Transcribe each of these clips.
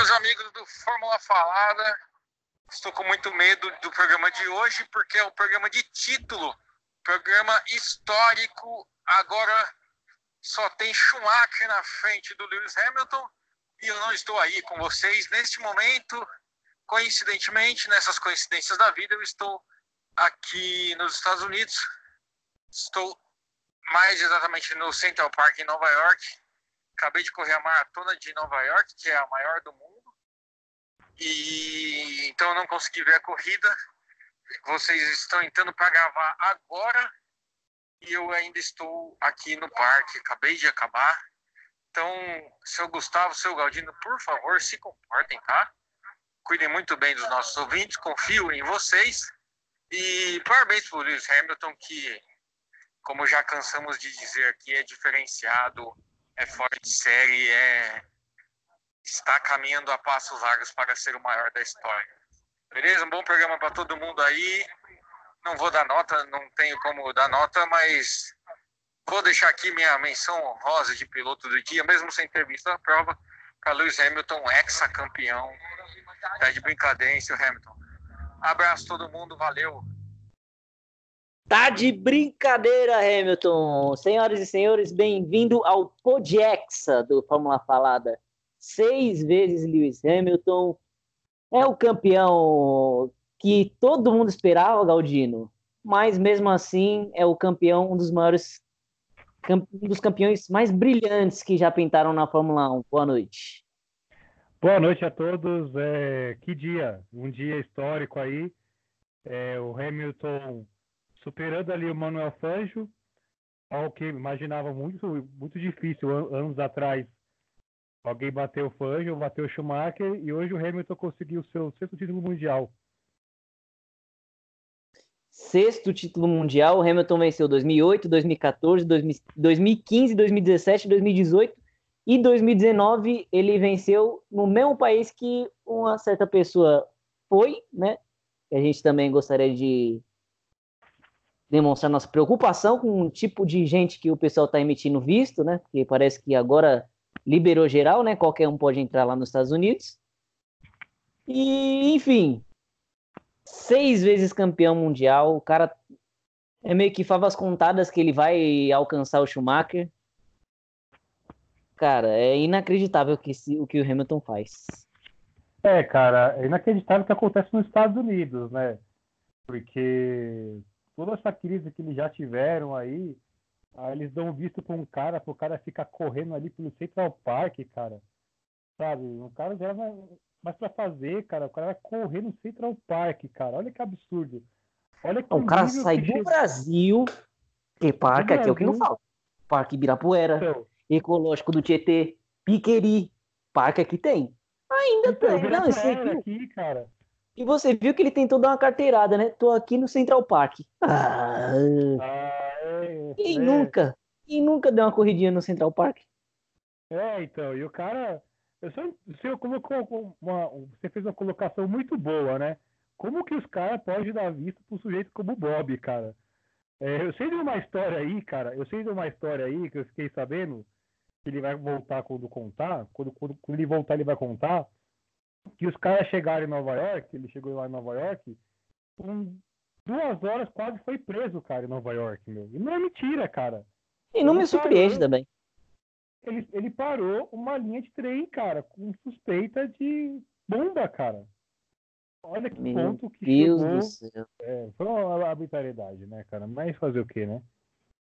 meus amigos do Fórmula Falada. Estou com muito medo do programa de hoje, porque é o programa de título, programa histórico. Agora só tem Schumacher na frente do Lewis Hamilton e eu não estou aí com vocês neste momento. Coincidentemente, nessas coincidências da vida, eu estou aqui nos Estados Unidos. Estou mais exatamente no Central Park em Nova York. Acabei de correr a maratona de Nova York, que é a maior do mundo. E então eu não consegui ver a corrida. Vocês estão entrando para gravar agora e eu ainda estou aqui no parque. Acabei de acabar. Então, seu Gustavo, seu Galdino, por favor, se comportem, tá? Cuidem muito bem dos nossos ouvintes, confio em vocês. E parabéns para o Lewis Hamilton, que, como já cansamos de dizer aqui, é diferenciado, é fora de série, é está caminhando a passos largos para ser o maior da história. Beleza? Um bom programa para todo mundo aí. Não vou dar nota, não tenho como dar nota, mas vou deixar aqui minha menção honrosa de piloto do dia, mesmo sem ter visto a prova, para Lewis Hamilton, ex-campeão. Tá de brincadeira, hein, seu Hamilton? Abraço todo mundo, valeu. Tá de brincadeira, Hamilton. Senhoras e senhores, bem-vindo ao Podiexa do Fórmula Falada. Seis vezes Lewis Hamilton é o campeão que todo mundo esperava, Galdino. Mas mesmo assim é o campeão, um dos maiores, um dos campeões mais brilhantes que já pintaram na Fórmula 1. Boa noite. Boa noite a todos. É, que dia, um dia histórico aí. É, o Hamilton superando ali o Manuel Fangio, ao que imaginava muito, muito difícil anos atrás. Alguém bateu o Fangio, bateu o Schumacher e hoje o Hamilton conseguiu o seu sexto título mundial. Sexto título mundial, o Hamilton venceu 2008, 2014, 2015, 2017, 2018 e 2019 ele venceu no mesmo país que uma certa pessoa foi, né? A gente também gostaria de demonstrar nossa preocupação com o tipo de gente que o pessoal está emitindo visto, né? Porque parece que agora liberou geral, né? Qualquer um pode entrar lá nos Estados Unidos. E, enfim, seis vezes campeão mundial, o cara é meio que favas contadas que ele vai alcançar o Schumacher. Cara, é inacreditável que o que o Hamilton faz. É, cara, é inacreditável o que acontece nos Estados Unidos, né? Porque toda essa crise que eles já tiveram aí, aí eles dão visto para um cara, para o cara ficar correndo ali pelo Central Park, cara. Sabe? O cara já vai. Mas para fazer, cara, o cara vai correr no Central Park, cara. Olha que absurdo. Olha que o cara sai do chega... Brasil. Que parque aqui é o que não falta. Parque Ibirapuera. Então, Ecológico do Tietê, Piqueri, parque aqui tem. Ainda então, tem. Não, esse aqui, aqui, cara. E você viu que ele tentou dar uma carteirada, né? Tô aqui no Central Park. Ah, é, Quem é. nunca? Quem nunca deu uma corridinha no Central Park? É, então, e o cara. Eu só, você, colocou uma, você fez uma colocação muito boa, né? Como que os caras podem dar vista para um sujeito como o Bob, cara? É, eu sei de uma história aí, cara. Eu sei de uma história aí que eu fiquei sabendo que ele vai voltar quando contar, quando, quando, quando ele voltar ele vai contar, que os caras chegaram em Nova York, ele chegou lá em Nova York, com duas horas quase foi preso, cara, em Nova York, meu. E não é mentira, cara. E não ele me surpreende parou, também. Ele, ele parou uma linha de trem, cara, com suspeita de bomba, cara. Olha que Meu ponto que Deus chegou. Do céu. É, foi uma arbitrariedade, né, cara? Mas fazer o quê, né?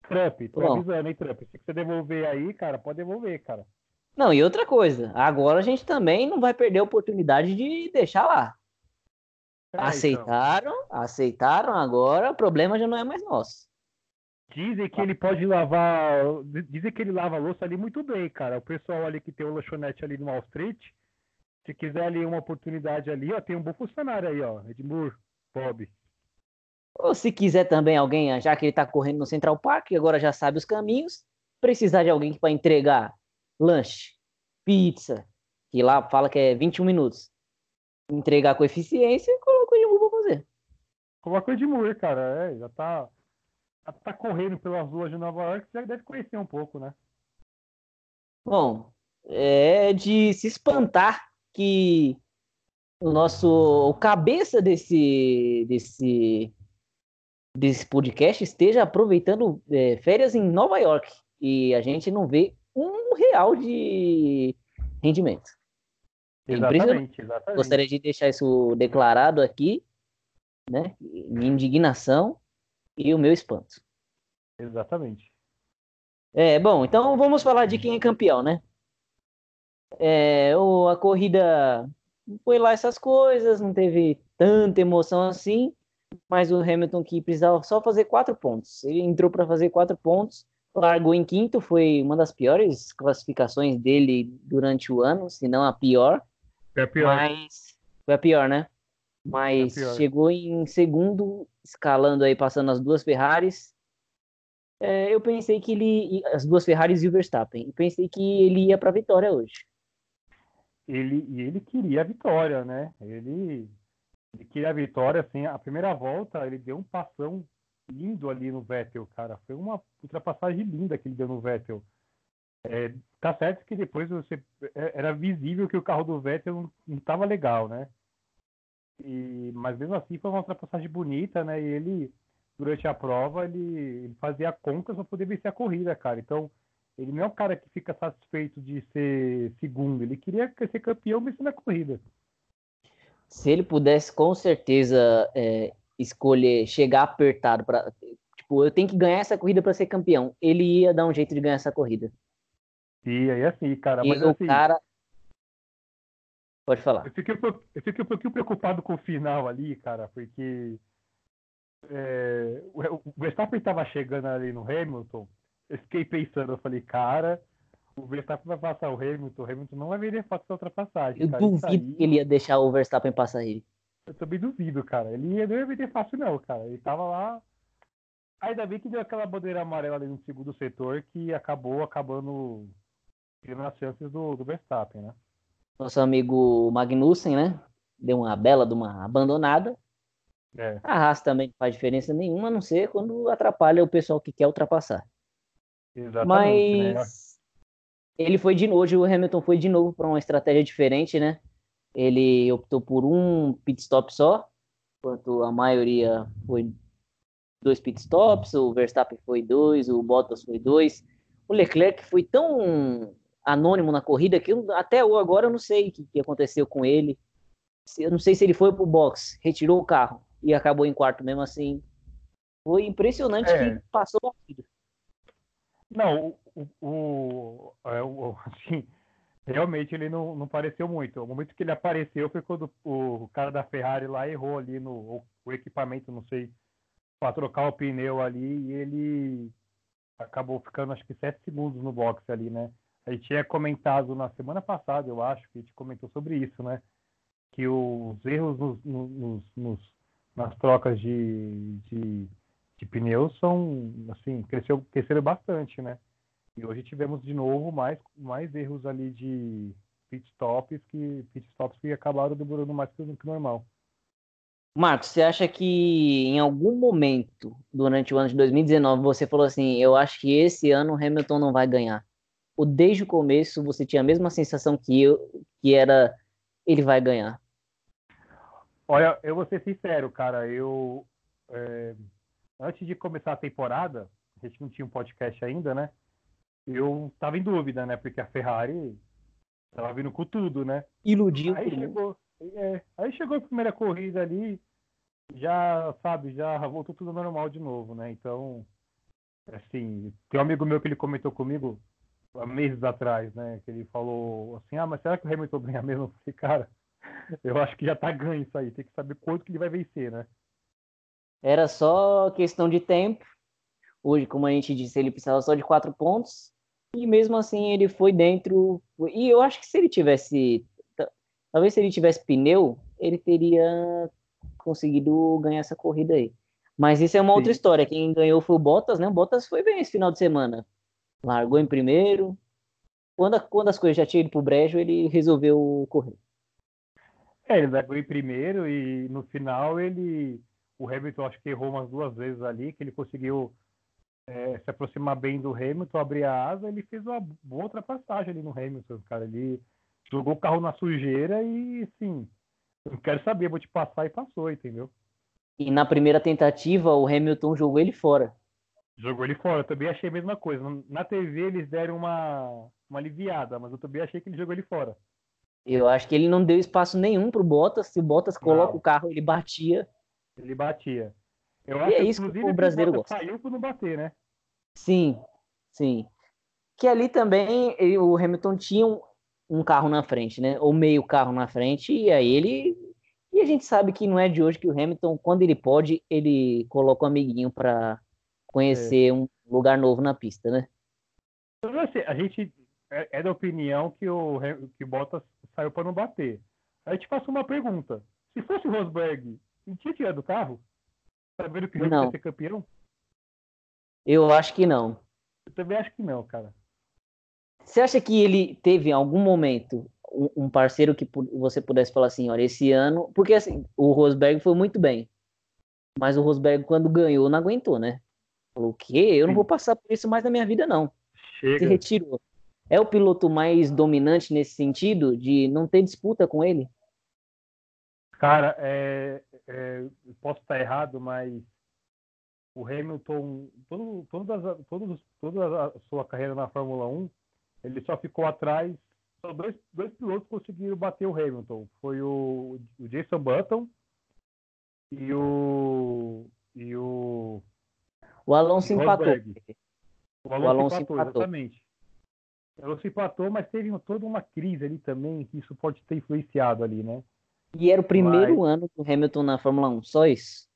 Trump, tô Bom. avisando, hein, Trump? Se você devolver aí, cara, pode devolver, cara. Não, e outra coisa, agora a gente também não vai perder a oportunidade de deixar lá. É, aceitaram, então. aceitaram agora, o problema já não é mais nosso. Dizem que ele pode lavar. Dizem que ele lava a louça ali muito bem, cara. O pessoal ali que tem o lanchonete ali no Wall Street, se quiser ali uma oportunidade ali, ó, tem um bom funcionário aí, ó. Edmur, Bob. Ou se quiser também alguém, já que ele está correndo no Central Park, agora já sabe os caminhos, precisar de alguém para entregar lanche, pizza, que lá fala que é 21 minutos, entregar com eficiência, coloca o Edmur para fazer. Coloca o Edmur, cara, é, já tá, já tá correndo pelas ruas de Nova York, já deve conhecer um pouco, né? Bom, é de se espantar que o nosso o cabeça desse desse desse podcast esteja aproveitando é, férias em Nova York e a gente não vê um real de rendimento. Exatamente, exatamente. Gostaria de deixar isso declarado aqui, né? Minha indignação e o meu espanto. Exatamente. É, bom, então vamos falar de quem é campeão, né? É, o, a corrida foi lá essas coisas, não teve tanta emoção assim, mas o Hamilton que precisava só fazer quatro pontos. Ele entrou para fazer quatro pontos, largou em quinto, foi uma das piores classificações dele durante o ano, se não a pior. Foi a pior. Mas foi a pior, né? Mas pior. chegou em segundo, escalando aí, passando as duas Ferraris. É, eu pensei que ele, as duas Ferraris e o Verstappen, eu pensei que ele ia para a vitória hoje. Ele, e ele queria a vitória, né? Ele, ele queria a vitória, assim, a primeira volta ele deu um passão lindo ali no Vettel, cara. Foi uma ultrapassagem linda que ele deu no Vettel. É, tá certo que depois você é, era visível que o carro do Vettel não estava legal, né? E, mas mesmo assim foi uma ultrapassagem bonita, né? E ele durante a prova ele, ele fazia contas para poder vencer a corrida, cara. Então ele não é um cara que fica satisfeito de ser segundo, ele queria ser campeão vencendo a corrida. Se ele pudesse com certeza é, escolher chegar apertado para tipo, eu tenho que ganhar essa corrida para ser campeão, ele ia dar um jeito de ganhar essa corrida. E aí assim, cara, e mas o assim, cara Pode falar. Eu fiquei, eu fiquei um pouquinho preocupado com o final ali, cara, porque é, o Verstappen estava chegando ali no Hamilton. Eu fiquei pensando, eu falei, cara, o Verstappen vai passar o Hamilton, o Hamilton não vai vender fácil essa ultrapassagem. Eu cara. Isso duvido que ele ia deixar o Verstappen passar ele. Eu também duvido, cara. Ele não ia vender fácil, não, cara. Ele tava lá. Ainda bem que deu aquela bandeira amarela ali no segundo setor que acabou acabando as chances do, do Verstappen, né? Nosso amigo Magnussen, né? Deu uma bela de uma abandonada. É, A Haas também não faz diferença nenhuma, a não ser quando atrapalha o pessoal que quer ultrapassar. exatamente, né? Mas ele foi de hoje o Hamilton foi de novo para uma estratégia diferente, né? Ele optou por um pit stop só, enquanto a maioria foi dois pit stops, o Verstappen foi dois, o Bottas foi dois. O Leclerc foi tão anônimo na corrida que eu- até agora eu não sei o que, que aconteceu com ele. Eu não sei se ele foi pro box, retirou o carro e acabou em quarto mesmo assim. Foi impressionante É. que passou batido. Não, o, o, o- é, o- assim, realmente ele não, não pareceu muito. O momento que ele apareceu foi quando o cara da Ferrari lá errou ali no o, equipamento, não sei, para trocar o pneu ali e ele acabou ficando acho que sete segundos no box ali, né? A gente tinha comentado na semana passada, eu acho, que a gente comentou sobre isso, né? Que os erros nos, nos- nos- nas trocas de, de, de pneus são, assim, cresceu, cresceram bastante, né? E hoje tivemos de novo mais, mais erros ali de pit stops que, pit stops que acabaram demorando mais que o normal. Marcos, você acha que em algum momento durante o ano de 2019 você falou assim: eu acho que esse ano o Hamilton não vai ganhar? Ou desde o começo você tinha a mesma sensação que eu, que era ele vai ganhar? Olha, eu vou ser sincero, cara. Eu é, antes de começar a temporada, a gente não tinha um podcast ainda, né? Eu tava em dúvida, né? Porque a Ferrari tava vindo com tudo, né? Iludiu Aí chegou, é, aí chegou a primeira corrida ali, já, sabe, já voltou tudo normal de novo, né? Então, assim, tem um amigo meu que ele comentou comigo há meses atrás, né? Que ele falou assim, ah, mas será que o Hamilton ganha mesmo? Eu falei, cara, eu acho que já tá ganho isso aí, tem que saber quanto que ele vai vencer, né? Era só questão de tempo. Hoje, como a gente disse, ele precisava só de quatro pontos. E mesmo assim ele foi dentro. E eu acho que se ele tivesse. ta- Talvez se ele tivesse pneu, ele teria conseguido ganhar essa corrida aí. Mas isso é uma outra Sim. história. Quem ganhou foi o Bottas, né? O Bottas foi bem esse final de semana. Largou em primeiro. Quando, a- quando as coisas já tinham ido pro brejo, ele resolveu correr. É, ele largou em primeiro e no final ele. O Hamilton acho que errou umas duas vezes ali, que ele conseguiu é, se aproximar bem do Hamilton, abrir a asa, ele fez uma boa ultrapassagem ali no Hamilton, cara. Ele Jogou o carro na sujeira e, sim, não quero saber, vou te passar e passou, entendeu? E na primeira tentativa, o Hamilton jogou ele fora. Jogou ele fora, eu também achei a mesma coisa. Na TV eles deram uma, uma aliviada, mas eu também achei que ele jogou ele fora. Eu acho que ele não deu espaço nenhum pro Bottas. Se o Bottas coloca não. o carro, ele batia. Ele batia. Eu e acho, é isso que o brasileiro gosta. Saiu por não bater, né? Sim, sim. Que ali também ele, o Hamilton tinha um, um carro na frente, né? Ou meio carro na frente, e aí ele e a gente sabe que não é de hoje que o Hamilton, quando ele pode, ele coloca um amiguinho para conhecer é. um lugar novo na pista, né? A gente é, é da opinião que o que Bottas saiu para não bater. Aí te faço uma pergunta. Se fosse o Rosberg, ele tinha tirado o carro? Sabendo que o Hamilton ia ser campeão? Eu acho que não. Eu também acho que não, cara. Você acha que ele teve em algum momento um parceiro que você pudesse falar assim, olha, esse ano, porque assim, o Rosberg foi muito bem, mas o Rosberg quando ganhou não aguentou, né? Falou, o quê? Eu não vou passar por isso mais na minha vida, não. Chega. Se retirou. É o piloto mais dominante nesse sentido, de não ter disputa com ele? Cara, é, é, posso estar errado, mas o Hamilton, todo, todas, toda a sua carreira na Fórmula 1, ele só ficou atrás só dois, dois pilotos conseguiram bater o Hamilton. Foi o, o Jason Button e o. E o. O Alonso empatou. O Alonso, o Alonso empatou, empatou, exatamente. O Alonso empatou, mas teve toda uma crise ali também, que isso pode ter influenciado ali, né? E era o primeiro mas... ano do Hamilton na Fórmula 1, só isso?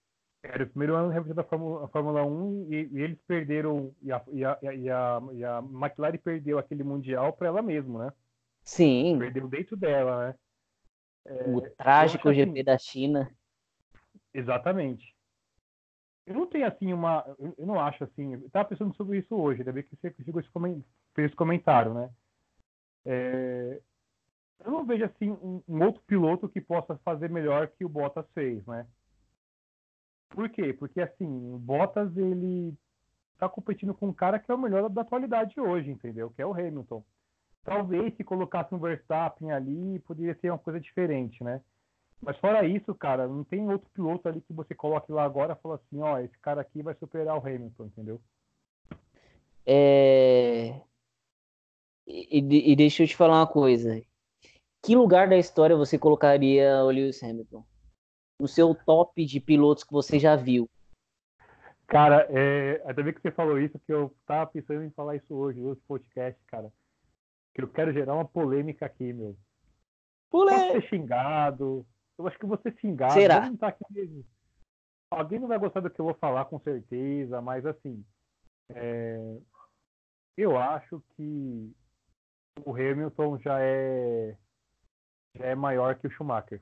Era o primeiro ano do Hamilton da Fórmula, Fórmula 1 e, e, eles perderam, e a, e, a, e, a, e a McLaren perdeu aquele Mundial para ela mesma, né? Sim. Perdeu dentro dela, né? É, o trágico GP assim, da China. Exatamente. Eu não tenho assim uma. Eu não acho assim. Eu tava pensando sobre isso hoje, ainda bem que você fez esse comentário, né? É, eu não vejo assim um, um, outro piloto que possa fazer melhor que o Bottas fez, né? Por quê? Porque assim, o Bottas ele tá competindo com um cara que é o melhor da atualidade hoje, entendeu? Que é o Hamilton. Talvez se colocasse um Verstappen ali, poderia ser uma coisa diferente, né? Mas fora isso, cara, não tem outro piloto ali que você coloque lá agora e fala assim, ó, esse cara aqui vai superar o Hamilton, entendeu? É... E, e deixa eu te falar uma coisa. Que lugar da história você colocaria o Lewis Hamilton? No seu top de pilotos que você já viu? Cara, é, ainda bem que você falou isso, que eu tava pensando em falar isso hoje, no podcast, cara que eu quero gerar uma polêmica aqui, meu. Polêmica. Pode ser xingado. Eu acho que você xingado. Será? Não tá aqui... Alguém não vai gostar do que eu vou falar, com certeza, mas assim. É... Eu acho que o Hamilton já é já é maior que o Schumacher.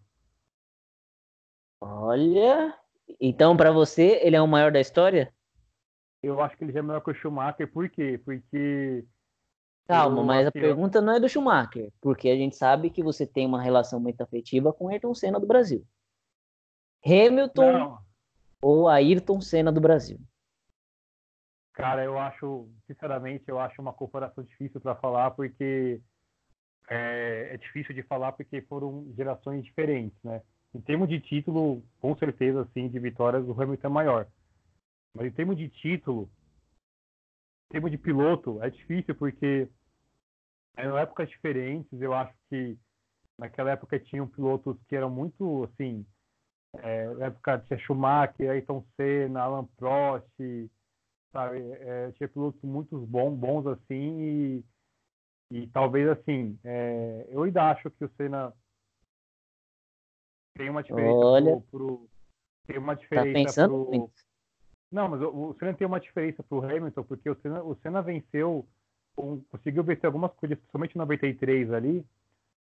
Olha, então para você ele é o maior da história? Eu acho que ele já é maior que o Schumacher, por quê? Porque Calma, mas a pergunta não é do Schumacher, porque a gente sabe que você tem uma relação muito afetiva com Ayrton Senna do Brasil. Hamilton não. ou Ayrton Senna do Brasil? Cara, eu acho, sinceramente, eu acho uma comparação difícil para falar, porque é, é, difícil de falar porque foram gerações diferentes, né? Em termos de título, com certeza, sim, de vitórias, o Hamilton é maior. Mas em termos de título, em termos de piloto, é difícil porque eram épocas diferentes. Eu acho que naquela época tinham pilotos que eram muito, assim, é, época tinha Schumacher, Ayrton Senna, Alan Prost, sabe? É, tinha pilotos muito bons, bons assim, e, e talvez, assim, é, eu ainda acho que o Senna tem uma diferença Olha, pro, pro tem uma tá diferença tá pensando pro... Não, mas o, o Senna tem uma diferença pro Hamilton, porque o Senna, o Senna venceu com, conseguiu vencer algumas coisas, principalmente em 93 ali,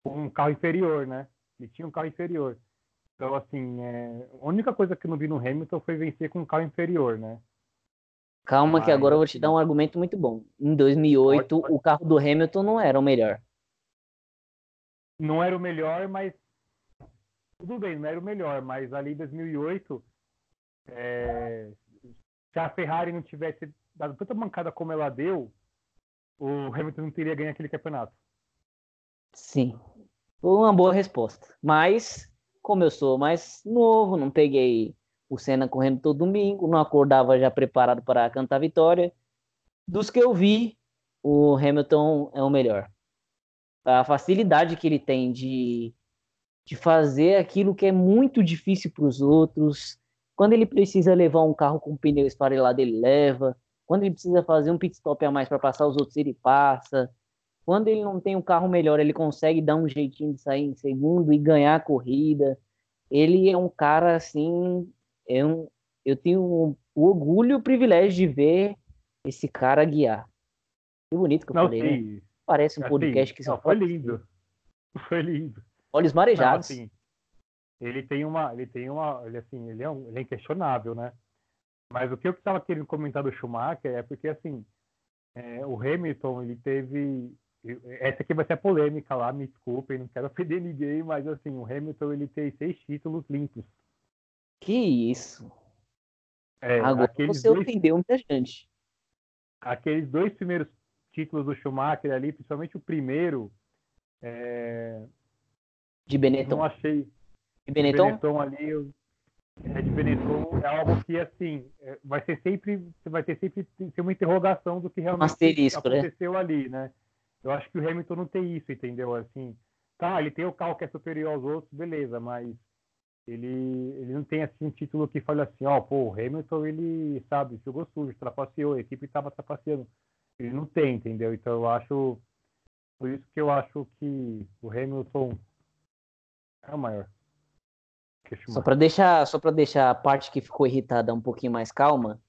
com um carro inferior, né? Ele tinha um carro inferior. Então, assim, é... a única coisa que eu não vi no Hamilton foi vencer com um carro inferior, né? Calma que agora eu vou te dar um argumento muito bom. Em 2008, pode, pode. o carro do Hamilton não era o melhor. Não era o melhor, mas tudo bem, não era o melhor, mas ali em 2008, é... se a Ferrari não tivesse dado tanta mancada como ela deu, o Hamilton não teria ganho aquele campeonato. Sim. Uma boa resposta. Mas, como eu sou mais novo, não peguei o Senna correndo todo domingo, não acordava já preparado para cantar vitória. Dos que eu vi, o Hamilton é o melhor. A facilidade que ele tem de, de fazer aquilo que é muito difícil para os outros. Quando ele precisa levar um carro com pneu esfarelado, ele leva. Quando ele precisa fazer um pit stop a mais para passar os outros, ele passa. Quando ele não tem um carro melhor, ele consegue dar um jeitinho de sair em segundo e ganhar a corrida. Ele é um cara assim, é um, eu tenho o orgulho e o privilégio de ver esse cara guiar. Que bonito que eu não, falei, né? sim. né? Parece um assim, podcast que só foi lindo. Foi lindo. Olhos marejados. Não, assim, ele tem uma, ele tem uma, ele assim, ele é, um, ele é inquestionável, né? Mas o que eu estava querendo comentar do Schumacher é porque assim, é, o Hamilton ele teve essa aqui vai ser a polêmica lá, me desculpem, não quero ofender ninguém, mas assim, o Hamilton ele tem seis títulos limpos. Que isso? É, Agora você dois, ofendeu muita gente. Aqueles dois primeiros títulos do Schumacher ali, principalmente o primeiro. É, de Benetton. Não achei. De Benetton? De Benetton ali, eu, é de Benetton é algo que assim é, vai ser sempre, vai ter sempre ter uma interrogação do que realmente né? aconteceu né? ali, né? Eu acho que o Hamilton não tem isso, entendeu? Assim, tá, ele tem o carro que é superior aos outros, beleza, mas ele, ele não tem assim um título que fale assim, ó, pô, o Hamilton ele, sabe, jogou sujo, trapaceou, a equipe estava trapaceando. Ele não tem, entendeu? Então eu acho por isso que eu acho que o Hamilton é o maior. Só para deixar, só para deixar a parte que ficou irritada um pouquinho mais calma,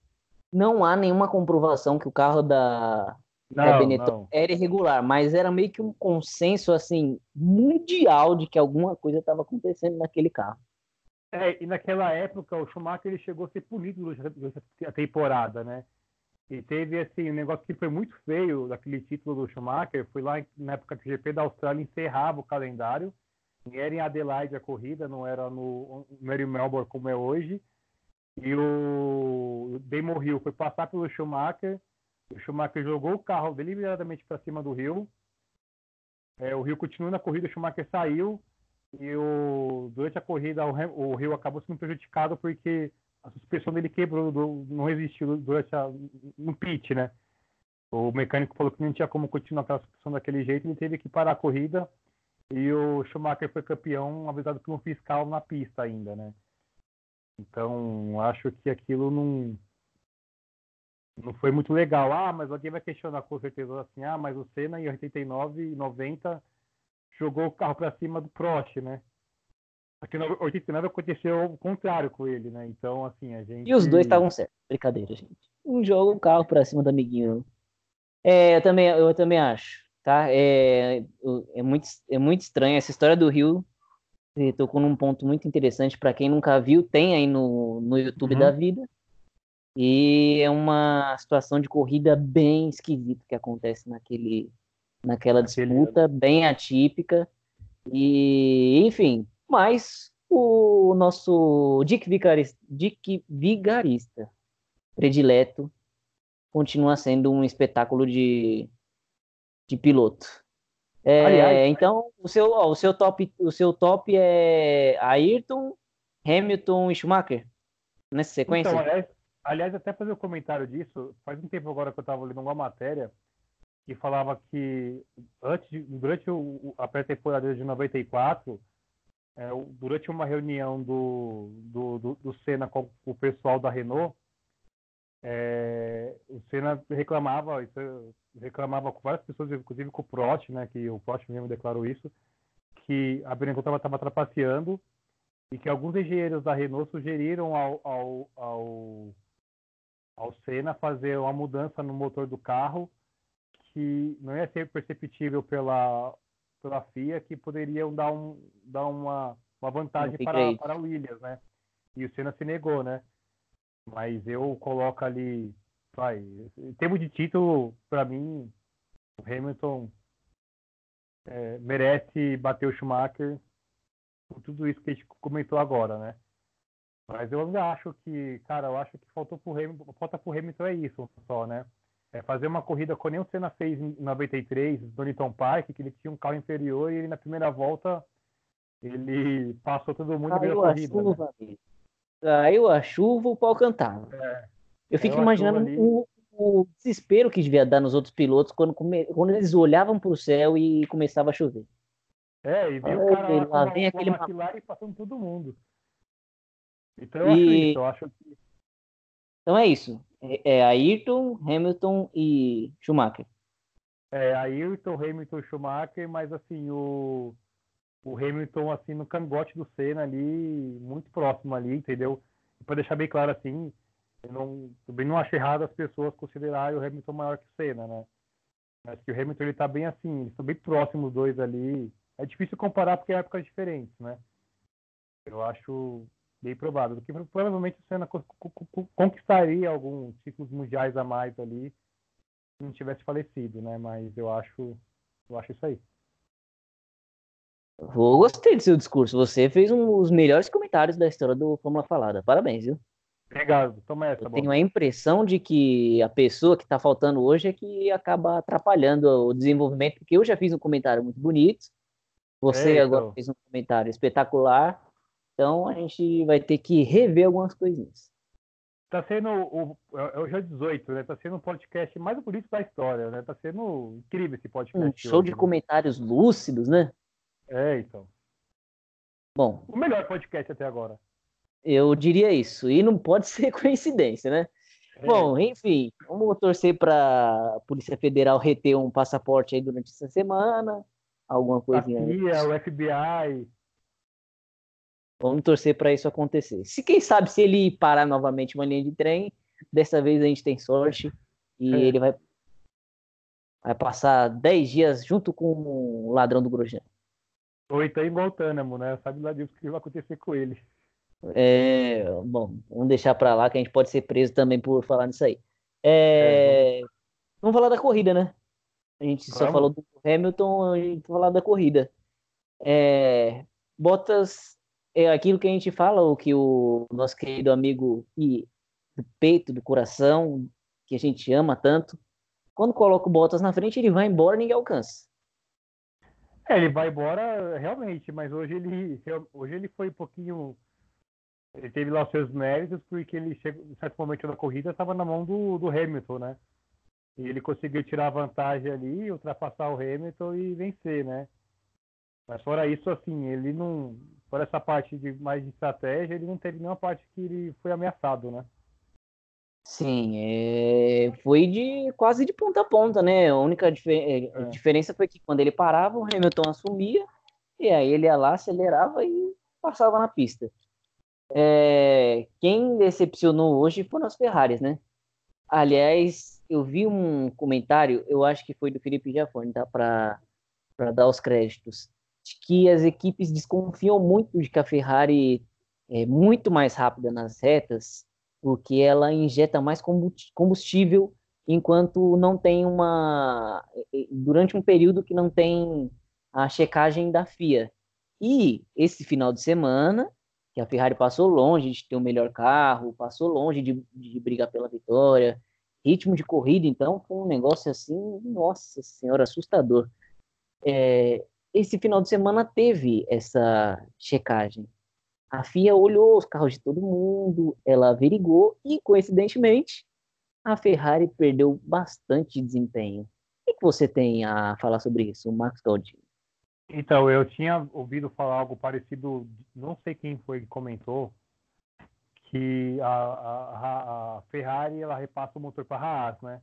não há nenhuma comprovação que o carro da não, é, Benetton era irregular, mas era meio que um consenso assim mundial de que alguma coisa estava acontecendo naquele carro. É, e naquela época o Schumacher ele chegou a ser punido durante a temporada, né? E teve assim um negócio que foi muito feio daquele título do Schumacher, foi lá na época que o GP da Austrália encerrava o calendário, e era em Adelaide a corrida, não era no, em Melbourne como é hoje. E o Damon Hill foi passar pelo Schumacher o Schumacher jogou o carro deliberadamente para cima do Rio. É, o Rio continuou na corrida, o Schumacher saiu e o, durante a corrida o, o Rio acabou sendo prejudicado porque a suspensão dele quebrou, do, não resistiu durante a, no pit, né? O mecânico falou que não tinha como continuar aquela suspensão daquele jeito, ele teve que parar a corrida e o Schumacher foi campeão avisado por um fiscal na pista ainda, né? Então, acho que aquilo não não foi muito legal. Ah, mas alguém vai questionar com certeza assim, ah, mas o Senna em 89 e 90 jogou o carro para cima do Prost, né? Aqui em 89 aconteceu o contrário com ele, né? Então, assim, a gente. E os dois estavam certos. Brincadeira, gente. Um jogo, o carro para cima do amiguinho. É, eu também, eu também acho, tá? É, é, muito, é muito estranho essa história do Rio. Você tocou num ponto muito interessante para quem nunca viu, tem aí no, no YouTube uhum. da vida. E é uma situação de corrida bem esquisita que acontece naquele, naquela disputa, bem atípica. E, enfim, mas o nosso Dick Vigarista, Dick Vigarista predileto continua sendo um espetáculo de, de piloto. É, Aliás, então, o seu, ó, o, seu top, o seu top é Ayrton, Hamilton e Schumacher? Nessa sequência? Então, aliás, Aliás, até fazer um comentário disso, faz um tempo agora que eu estava lendo uma matéria que falava que antes, durante o, a pré-temporada de 94, é, durante uma reunião do, do, do, do Senna com o pessoal da Renault, é, o Senna reclamava, reclamava com várias pessoas, inclusive com o Prost, né, que o Prost mesmo declarou isso, que a Benetton estava trapaceando e que alguns engenheiros da Renault sugeriram ao, ao, ao ao Senna fazer uma mudança no motor do carro que não ia ser perceptível pela, pela FIA, que poderiam dar, um, dar uma, uma vantagem para, para Williams, né? E o Senna se negou, né? Mas eu coloco ali, vai, em termos de título, para mim, o Hamilton é, merece bater o Schumacher por tudo isso que a gente comentou agora, né? Mas eu ainda acho que, cara, eu acho que faltou pro Hamilton, falta pro Hamilton é isso só, né? É fazer uma corrida como nem o Senna fez em 93, no Donington Park, que ele tinha um carro inferior e ele, na primeira volta ele passou todo mundo Caiu a a corrida. chuva, Né? Caiu a chuva, o pau cantava. É, Eu fico imaginando o, o desespero que devia dar nos outros pilotos quando, come- quando eles olhavam para o céu e começava a chover. é, e viu o cara lá, vem aquele McLaren passando todo mundo. Então eu acho E- isso, eu acho que Então é isso. É, é Ayrton, Hamilton e Schumacher. é Ayrton, Hamilton, Schumacher, mas assim, o, o Hamilton assim no cangote do Senna ali, muito próximo ali, entendeu? E para deixar bem claro assim, eu não, também não acho errado as pessoas considerarem o Hamilton maior que o Senna, né? Mas que o Hamilton ele tá bem assim, eles estão bem próximos os dois ali. É difícil comparar porque é épocas diferentes, né? Eu acho bem provável. Que provavelmente o Senna co- co- co- conquistaria alguns títulos mundiais a mais ali se não tivesse falecido, né? Mas eu acho, eu acho isso aí. Eu gostei do seu discurso. Você fez um dos melhores comentários da história do Fórmula Falada. Parabéns, viu? Obrigado. Toma essa, Eu tenho a impressão de que a pessoa que está faltando hoje é que acaba atrapalhando o desenvolvimento, porque eu já fiz um comentário muito bonito, você É, agora então. fez um comentário espetacular, então a gente vai ter que rever algumas coisinhas. Tá sendo o, é o dia 18, né? Tá sendo um podcast mais bonito da história, né? Tá sendo incrível esse podcast. Um show hoje, de né? comentários lúcidos, né? É, então. Bom, O melhor podcast até agora. eu diria isso, e não pode ser coincidência, né? É, Bom, enfim, vamos torcer para a Polícia Federal reter um passaporte aí durante essa semana, alguma a coisinha aí. CIA, o FBI. Vamos torcer para isso acontecer. Se quem sabe se ele parar novamente uma linha de trem, dessa vez a gente tem sorte e É. ele vai vai passar 10 dias junto com o ladrão do Grosjean. Ou então em Guantánamo, né? Sabe lá Deus o que vai acontecer com ele. É, bom, vamos deixar para lá que a gente pode ser preso também por falar nisso aí. É, vamos falar da corrida, né? A gente só Vamos. falou do Hamilton, a gente vai falar da corrida. É, Bottas é aquilo que a gente fala, o que o nosso querido amigo e do peito, do coração, que a gente ama tanto, quando coloca o Bottas na frente, ele vai embora e ninguém alcança. É, ele vai embora realmente, mas hoje ele, hoje ele foi um pouquinho. Ele teve lá os seus méritos, porque ele chegou, em certo momento da corrida estava na mão do, do Hamilton, né? E ele conseguiu tirar a vantagem ali, ultrapassar o Hamilton e vencer, né? Mas fora isso, assim, ele não. Por essa parte de mais de estratégia, ele não teve nenhuma parte que ele foi ameaçado, né? Sim, é, foi de quase de ponta a ponta, né? A única dife- é, É. diferença foi que quando ele parava, o Hamilton assumia, e aí ele ia lá, acelerava e passava na pista. É, quem decepcionou hoje foram as Ferraris, né? Aliás, eu vi um comentário, eu acho que foi do Felipe Giafone, tá? Para dar os créditos, de que as equipes desconfiam muito de que a Ferrari é muito mais rápida nas retas porque ela injeta mais combu- combustível enquanto não tem uma durante um período que não tem a checagem da FIA. E esse final de semana, que a Ferrari passou longe de ter o melhor carro, passou longe de, de brigar pela vitória, ritmo de corrida, então, foi um negócio assim, nossa senhora, assustador. É, esse final de semana teve essa checagem. A FIA olhou os carros de todo mundo, ela averigou e, coincidentemente, a Ferrari perdeu bastante desempenho. O que você tem a falar sobre isso, Max Galdini? Então, eu tinha ouvido falar algo parecido, não sei quem foi que comentou, que a, a, a Ferrari ela repassa o motor para a Haas, né?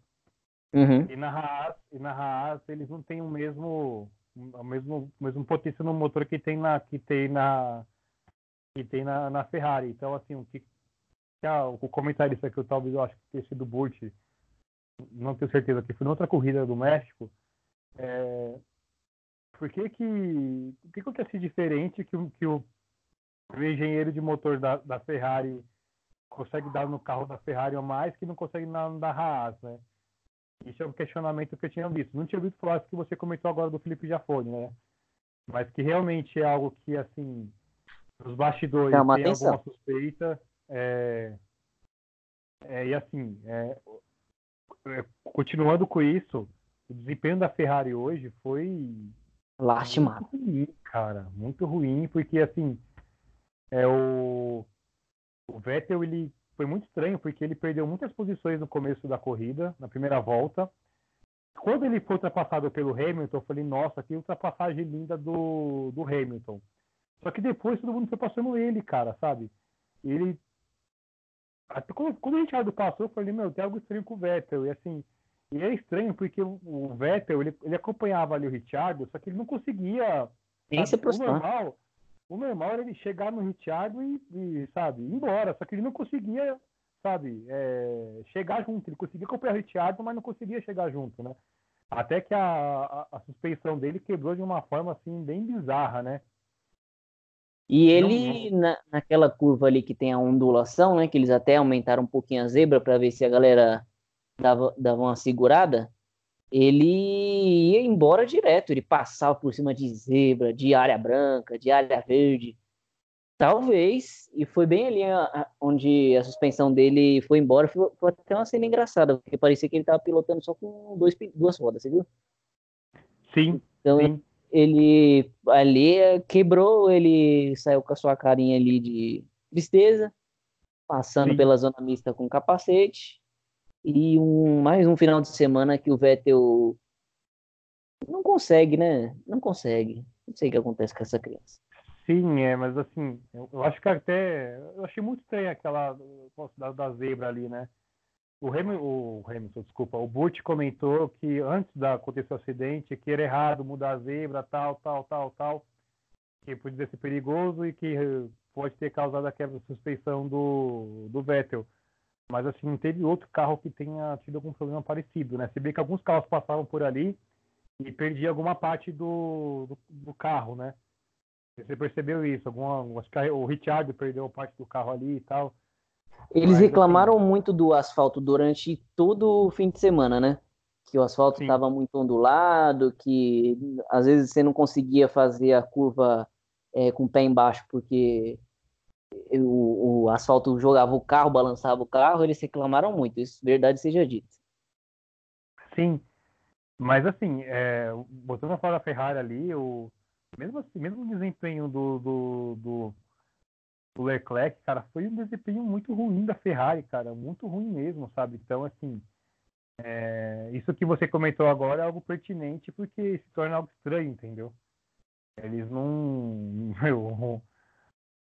Uhum. E na Haas, e na Haas eles não têm o mesmo o mesmo mesmo potência no motor que tem na que tem na que tem na, na Ferrari. Então assim, o que que a- o comentarista que eu talvez eu acho que tenha sido Burt, não tenho certeza que foi na outra corrida do México, é, por que que o que acontece diferente que, o- que o, o engenheiro de motor da, da Ferrari consegue dar no carro da Ferrari a mais que não consegue na da Haas, né? Isso é um questionamento que eu tinha visto. Não tinha ouvido falar isso que você comentou agora do Felipe Jafone, né? Mas que realmente é algo que, assim, nos bastidores tem atenção. alguma suspeita. É, é, e assim, é, é, continuando com isso, o desempenho da Ferrari hoje foi lastimado. Muito ruim, cara, muito ruim, porque assim, é o o Vettel ele foi muito estranho porque ele perdeu muitas posições no começo da corrida, na primeira volta. Quando ele foi ultrapassado pelo Hamilton, eu falei, nossa, que ultrapassagem linda do, do Hamilton. Só que depois todo mundo foi passando ele, cara, sabe? Ele. Até quando, quando o Richard passou, eu falei, meu, tem algo estranho com o Vettel. E assim, e é estranho porque o, o Vettel, ele, ele acompanhava ali o Richard, só que ele não conseguia. Nem se aproximar. O normal, o normal era ele chegar no Richard e, e, sabe, ir embora. Só que ele não conseguia, sabe, é, chegar junto. Ele conseguia acompanhar o Richard, mas não conseguia chegar junto, né? Até que a, a, a suspensão dele quebrou de uma forma, assim, bem bizarra, né? E ele, não. Na, naquela curva ali que tem a ondulação, né? Que eles até aumentaram um pouquinho a zebra para ver se a galera dava, dava uma segurada. Ele ia embora direto, ele passava por cima de zebra, de área branca, de área verde. Talvez, e foi bem ali onde a suspensão dele foi embora, foi, foi até uma cena engraçada, porque parecia que ele estava pilotando só com dois, duas rodas, você viu? Sim. Então sim. ele ali quebrou, ele saiu com a sua carinha ali de tristeza, passando sim. pela zona mista com capacete, e um, mais um final de semana que o Vettel não consegue, né? Não consegue. Não sei o que acontece com essa criança. Sim, é, mas assim, eu, acho que até. Eu achei muito estranho aquela da, da zebra ali, né? O Hamilton, o Hamilton, desculpa, o Butch comentou que antes da acontecer o acidente, que era errado mudar a zebra, tal, tal, tal, tal, que podia ser perigoso e que pode ter causado aquela suspeição do, do Vettel. Mas assim, não teve outro carro que tenha tido algum problema parecido, né? Se bem que alguns carros passavam por ali e perdia alguma parte do, do, do carro, né? Você percebeu isso? Alguma, acho que o Richard perdeu parte do carro ali e tal. Eles Mas, reclamaram assim, muito do asfalto durante todo o fim de semana, né? Que o asfalto estava muito ondulado, que às vezes você não conseguia fazer a curva é, com o pé embaixo porque o, o, asfalto jogava o carro, balançava o carro, eles reclamaram muito, isso verdade seja dito. Sim, mas assim, é, botando a fora da Ferrari ali, o, mesmo assim, mesmo o desempenho do, do, do, do, Leclerc, cara, foi um desempenho muito ruim da Ferrari, cara, muito ruim mesmo, sabe? Então, assim, é, isso que você comentou agora é algo pertinente porque se torna algo estranho, entendeu? Eles não. Meu,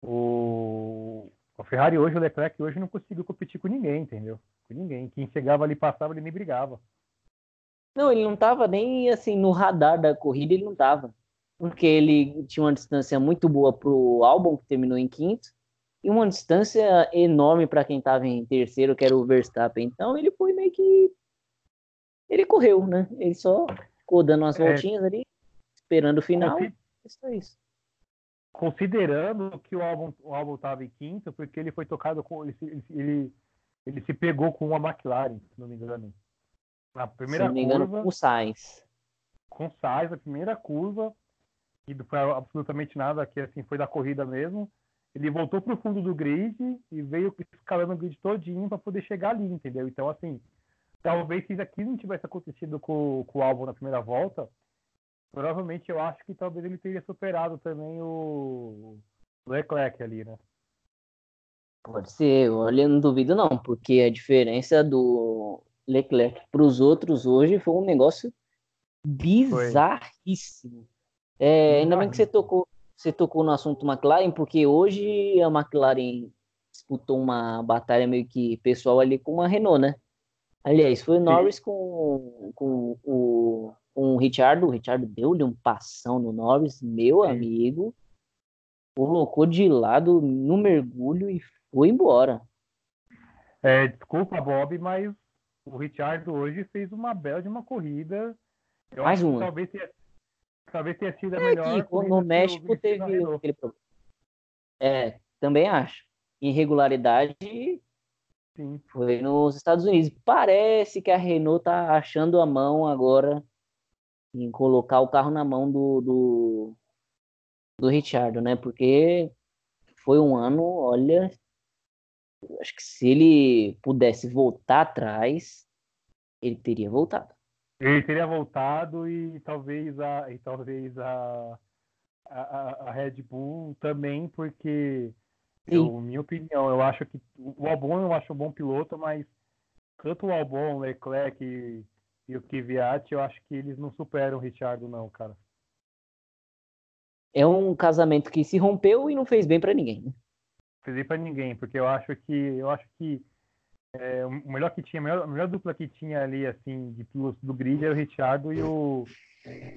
o, o Ferrari hoje, o Leclerc hoje não conseguiu competir com ninguém, entendeu? Com ninguém. Quem chegava ali passava, ele nem brigava. Não, ele não estava nem assim no radar da corrida, ele não estava. Porque ele tinha uma distância muito boa pro álbum, que terminou em quinto, e uma distância enorme para quem estava em terceiro, que era o Verstappen. Então ele foi meio que. Ele correu, né? Ele só ficou dando umas é... voltinhas ali, esperando o final. Isso é isso considerando que o álbum o álbum estava em quinto, porque ele foi tocado com ele, ele, ele se pegou com uma McLaren, se não me engano. Na primeira se não me engano, curva, com o Sainz. Com o Sainz, a primeira curva, e foi absolutamente nada, que assim foi da corrida mesmo. Ele voltou para o fundo do grid e veio escalando o grid todinho para poder chegar ali, entendeu? Então, assim, talvez se isso aqui não tivesse acontecido com, com o álbum na primeira volta, provavelmente eu acho que talvez ele teria superado também o Leclerc ali, né? Pode ser, olha, não duvido não, porque a diferença do Leclerc para os outros hoje foi um negócio bizarríssimo. É, ainda bem que você tocou, você tocou no assunto McLaren, porque hoje a McLaren disputou uma batalha meio que pessoal ali com a Renault, né? Aliás, foi o Norris com, com o com o Richard. O Richard deu-lhe um passão no Norris, meu Sim. amigo. Colocou de lado no mergulho e foi embora. É, desculpa, Bob, mas o Richard hoje fez uma bela de uma corrida. Eu Mais uma. Talvez tenha, talvez tenha sido a é melhor. Que, no México teve aquele problema. É, também acho. Irregularidade Sim. foi nos Estados Unidos. Parece que a Renault tá achando a mão agora em colocar o carro na mão do, do, do Richard, né? Porque foi um ano, olha, acho que se ele pudesse voltar atrás, ele teria voltado. Ele teria voltado e talvez a, e talvez a, a, a Red Bull também, porque, eu, minha opinião, eu acho que o Albon eu acho um bom piloto, mas tanto o Albon, o Leclerc e, o Kvyat, eu acho que eles não superam o Richard, não, cara. É um casamento que se rompeu e não fez bem para ninguém. Né? Fez bem para ninguém, porque eu acho que eu acho que é, o melhor que tinha, a melhor, a melhor, dupla que tinha ali, assim, de pilotos do grid era o Richard e o,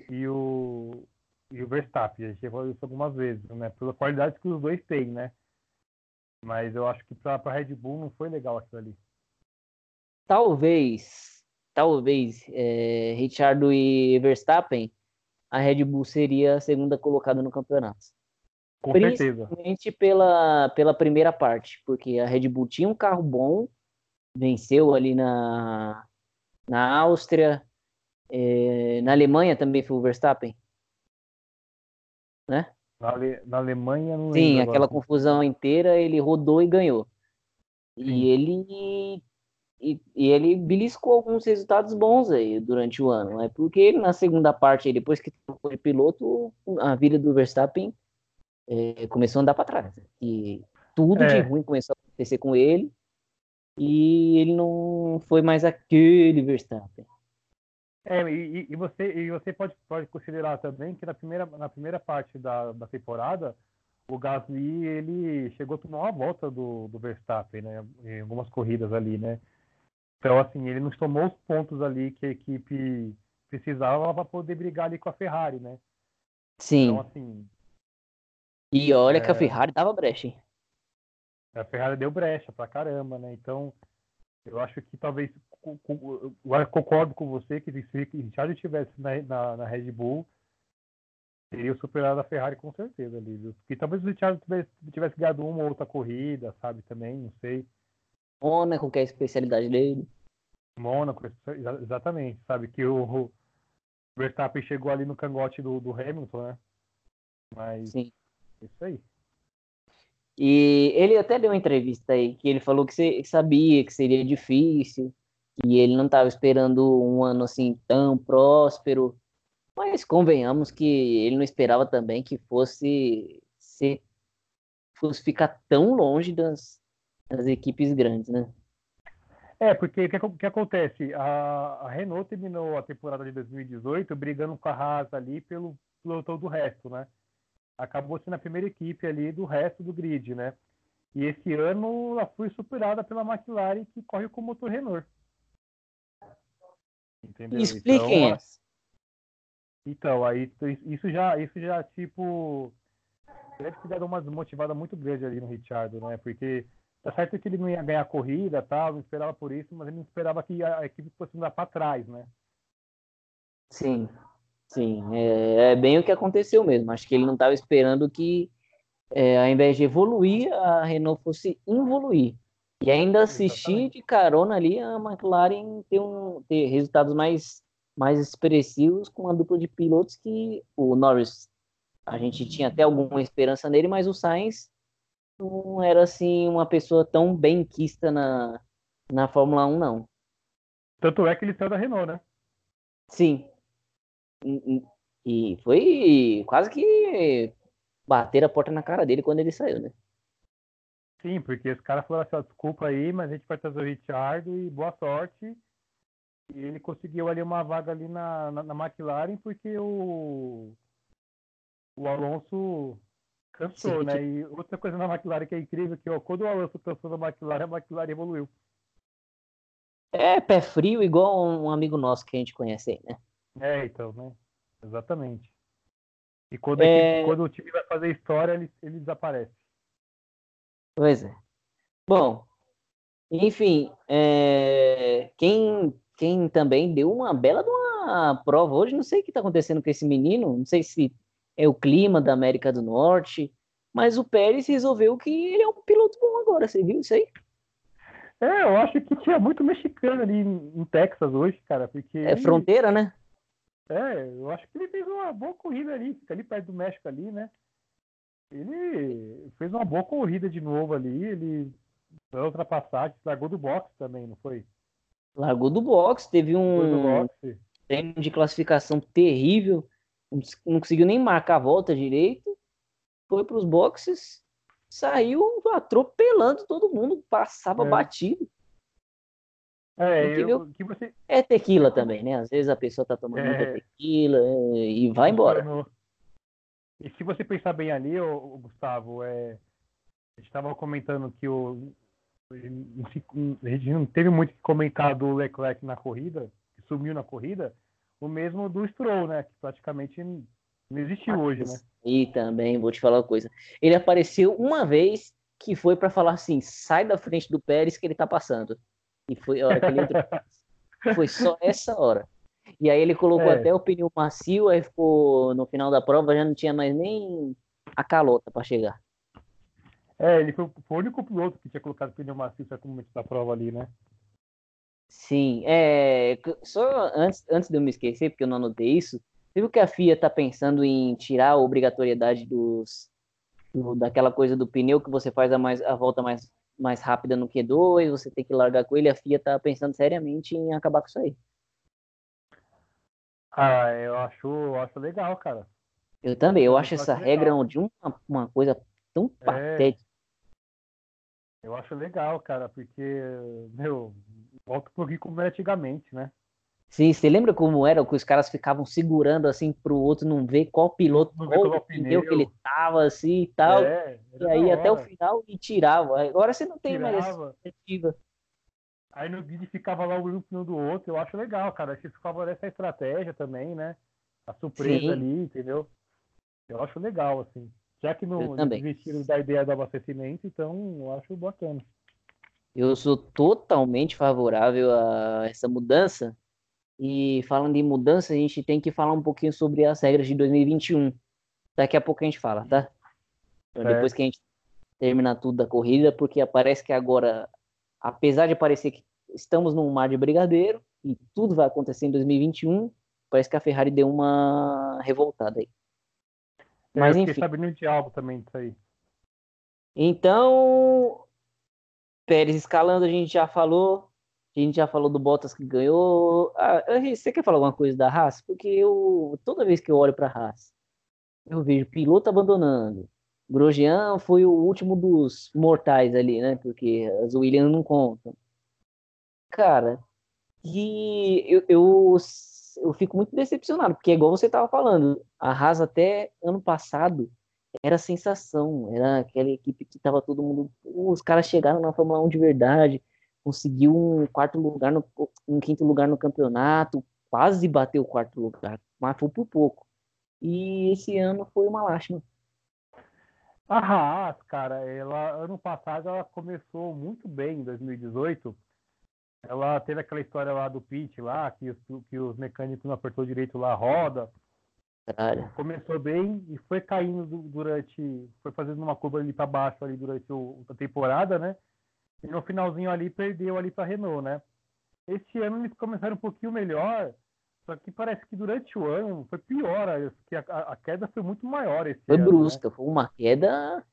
e o, e o Verstappen. A gente falou isso algumas vezes, né? Pela qualidade que os dois têm, né? Mas eu acho que para Red Bull não foi legal aquilo ali. Talvez, talvez, é, Richard e Verstappen, a Red Bull seria a segunda colocada no campeonato. Com certeza. Principalmente pela, pela primeira parte, porque a Red Bull tinha um carro bom, venceu ali na, na Áustria, é, na Alemanha também foi o Verstappen, né? Na, Ale, na Alemanha não Sim, aquela confusão inteira, ele rodou e ganhou. Sim. E ele e, e, ele beliscou alguns resultados bons aí durante o ano. É porque na segunda parte, depois que foi piloto, a vida do Verstappen é, começou a andar para trás. E tudo é. de ruim começou a acontecer com ele e ele não foi mais aquele Verstappen. É, e, e, você, e você pode, pode considerar também que na primeira, na primeira parte da, da temporada, o Gasly ele chegou a tomar uma volta do, do Verstappen, né? Em algumas corridas ali, né? Então, assim, ele nos tomou os pontos ali que a equipe precisava para poder brigar ali com a Ferrari, né? Sim. Então, assim. E olha é... que a Ferrari dava brecha, hein? A Ferrari deu brecha pra caramba, né? Então, eu acho que talvez. Eu concordo com você que se o Richard estivesse na, na, na, Red Bull, teria superado a Ferrari com certeza ali, viu? Porque talvez o Richard tivesse, tivesse ganhado uma ou outra corrida, sabe? Também, não sei. Mônaco, que é a especialidade dele. Mônaco, exatamente. Sabe que o Verstappen chegou ali no cangote do, do Hamilton, né? Mas. Sim. Isso aí. E ele até deu uma entrevista aí que ele falou que sabia que seria difícil, e ele não estava esperando um ano assim tão próspero. Mas convenhamos que ele não esperava também que fosse ser, fosse ficar tão longe das, das equipes grandes, né? É, porque o que, que, acontece? A, a, Renault terminou a temporada de 2018 brigando com a Haas ali pelo pelotão do resto, né? acabou sendo a primeira equipe ali do resto do grid, né? E esse ano ela foi superada pela McLaren, que corre com o motor Renault. Entendeu? Expliquem então, então, aí isso já, isso já tipo deve ter dado uma desmotivada muito grande ali no Richard, né? Porque tá certo que ele não ia ganhar a corrida, tal, não esperava por isso, mas ele não esperava que a equipe fosse andar para trás, né? Sim. Sim, é, é, bem o que aconteceu mesmo. Acho que ele não estava esperando que, é, ao invés de evoluir, a Renault fosse involuir. E ainda assistir de carona ali a McLaren ter, um, ter resultados mais, mais expressivos com uma dupla de pilotos que o Norris, a gente tinha até alguma esperança nele, mas o Sainz não era assim uma pessoa tão bem quista na, na Fórmula 1, não. Tanto é que ele saiu da Renault, né? Sim, e foi quase que bater a porta na cara dele quando ele saiu, né? Sim, porque os caras falaram assim, desculpa aí, mas a gente vai trazer o Richard e boa sorte. E ele conseguiu ali uma vaga ali na, na, na McLaren porque o, o Alonso cansou, Sim, né? E outra coisa na McLaren que é incrível, que ó, quando o Alonso cansou na McLaren, a McLaren evoluiu. É, pé frio igual um amigo nosso que a gente conhece aí, né? É, então, né? Exatamente. E quando, é... quando o time vai fazer história, ele, ele desaparece. Pois é. Bom, enfim, é... quem, quem também deu uma bela de uma prova hoje, não sei o que está acontecendo com esse menino, não sei se é o clima da América do Norte, mas o Pérez resolveu que ele é um piloto bom agora, você viu isso aí? É, eu acho que tinha muito mexicano ali em Texas hoje, cara, porque... É fronteira, né? É, eu acho que ele fez uma boa corrida ali, fica ali perto do México ali, né? Ele fez uma boa corrida de novo ali, ele foi ultrapassagem, largou do box também, não foi? Largou do box, teve um treino de classificação terrível, não conseguiu nem marcar a volta direito, foi para os boxes, saiu atropelando todo mundo, passava é. batido. É, eu, que você... é tequila também, né? Às vezes a pessoa tá tomando é... muita tequila e vai embora. E se você pensar bem ali, ô, Gustavo, é... a gente estava comentando que o... a gente não teve muito que comentar do Leclerc na corrida, que sumiu na corrida, o mesmo do Stroll, né? Que praticamente não existiu hoje, né? E também, vou te falar uma coisa. Ele apareceu uma vez que foi para falar assim: sai da frente do Pérez que ele tá passando. E foi a hora que ele entrou. foi só essa hora. E aí ele colocou é. até o pneu macio, aí ficou no final da prova, já não tinha mais nem a calota para chegar. É, ele foi, foi, o único piloto que tinha colocado pneu macio no momento da prova ali, né? Sim, é, só antes, antes de eu me esquecer, porque eu não anotei isso, viu que a FIA está pensando em tirar a obrigatoriedade dos, do, daquela coisa do pneu que você faz a, mais, a volta mais, mais rápida no Q2, você tem que largar com ele, a FIA está pensando seriamente em acabar com isso aí. Ah, eu acho, eu acho legal, cara. Eu também, eu, eu acho essa regra de uma, uma coisa tão é, patética. Eu acho legal, cara, porque, meu, volta pro Rio como era antigamente, né? Sim, você lembra como era que os caras ficavam segurando assim pro outro não ver qual piloto, não qual, qual pneu que ele tava assim e tal. É, e aí até o final e tirava. Agora você não tem tirava. mais essa perspectiva. Aí no vídeo ficava lá o pneu do outro, eu acho legal, cara. Acho que isso favorece a estratégia também, né? A surpresa Sim. ali, entendeu? Eu acho legal, assim. Já que não desistiram da ideia do abastecimento, então eu acho bacana. Eu sou totalmente favorável a essa mudança. E falando em mudança, a gente tem que falar um pouquinho sobre as regras de 2021. Daqui a pouco a gente fala, tá? Então, é. Depois que a gente terminar tudo da corrida, porque parece que agora, apesar de parecer que estamos num mar de brigadeiro e tudo vai acontecer em 2021, parece que a Ferrari deu uma revoltada aí. É, Mas enfim. sabendo de algo também disso aí. Então, Pérez escalando, a gente já falou. A gente já falou do Bottas que ganhou. Ah, você quer falar alguma coisa da Haas? Porque eu, toda vez que eu olho para a Haas, eu vejo piloto abandonando. Grosjean foi o último dos mortais ali, né? Porque as Williams não contam. Cara, e eu, eu, eu fico muito decepcionado, porque é igual você estava falando, a Haas até ano passado era sensação, era aquela equipe que tava todo mundo, os caras chegaram na Fórmula 1 de verdade, conseguiu um quarto lugar, no, um quinto lugar no campeonato, quase bateu o quarto lugar, mas foi por pouco. E esse ano foi uma lástima. A Haas, cara, ela ano passado ela começou muito bem em 2018. Ela teve aquela história lá do pit lá, que, que os mecânicos não apertou direito lá a roda, Caralho. Começou bem e foi caindo durante. Foi fazendo uma curva ali para baixo ali durante o, a temporada, né? E no finalzinho ali perdeu ali para Renault, né? Este ano eles começaram um pouquinho melhor, só que parece que durante o ano foi pior, que a, a queda foi muito maior esse foi ano. Foi brusca, né? foi uma queda.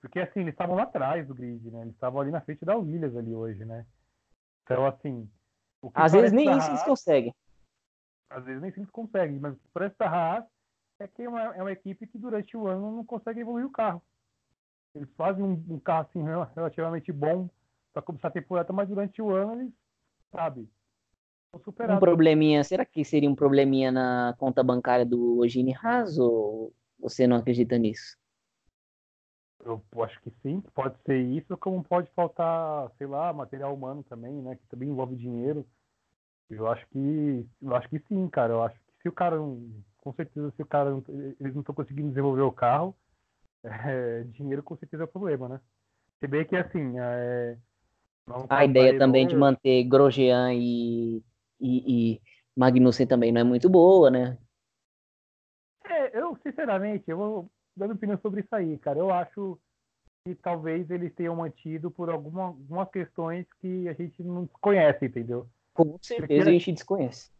Porque assim, eles estavam lá atrás do grid, né? Eles estavam ali na frente da Williams ali hoje, né? Então, assim. Às vezes nem isso eles conseguem às vezes nem sempre consegue, mas por essa Haas é que é uma, é uma equipe que durante o ano não consegue evoluir o carro. Eles fazem um, um carro assim relativamente bom para começar a temporada, mas durante o ano eles, sabe, um probleminha, será que seria um probleminha na conta bancária do Gene Haas ou você não acredita nisso? Eu acho que sim, pode ser isso, como pode faltar, sei lá, material humano também, né, que também envolve dinheiro. Eu acho que. Eu acho que sim, cara. Eu acho que se o cara. Com certeza, se o cara. Eles não estão conseguindo desenvolver o carro, é, dinheiro com certeza é o problema, né? Se bem que assim. É, a ideia também de manter Grosjean e, e, e Magnussen também não é muito boa, né? É, eu, sinceramente, eu vou dando opinião sobre isso aí, cara. Eu acho que talvez eles tenham mantido por alguma, algumas questões que a gente não conhece, entendeu? Com certeza a gente desconhece.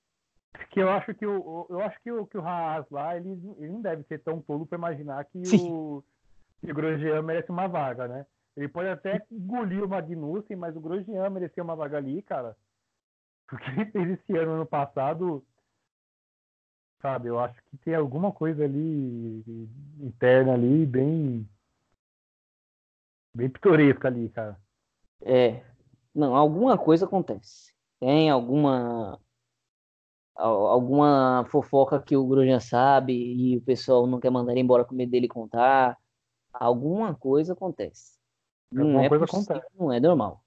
Que eu acho que o, eu acho que o, que o Haas lá, ele, ele não deve ser tão tolo para imaginar que o, que o Grosjean merece uma vaga, né? Ele pode até engolir o Magnussen, mas o Grosjean merecia uma vaga ali, cara. Porque ele fez esse ano, ano passado, sabe? Eu acho que tem alguma coisa ali interna ali, bem. bem pitoresca ali, cara. É. Não, alguma coisa acontece. Tem alguma alguma fofoca que o Grosjean sabe e o pessoal não quer mandar ele embora com medo dele contar. Alguma coisa acontece. Alguma não é coisa possível, acontece. Não é normal.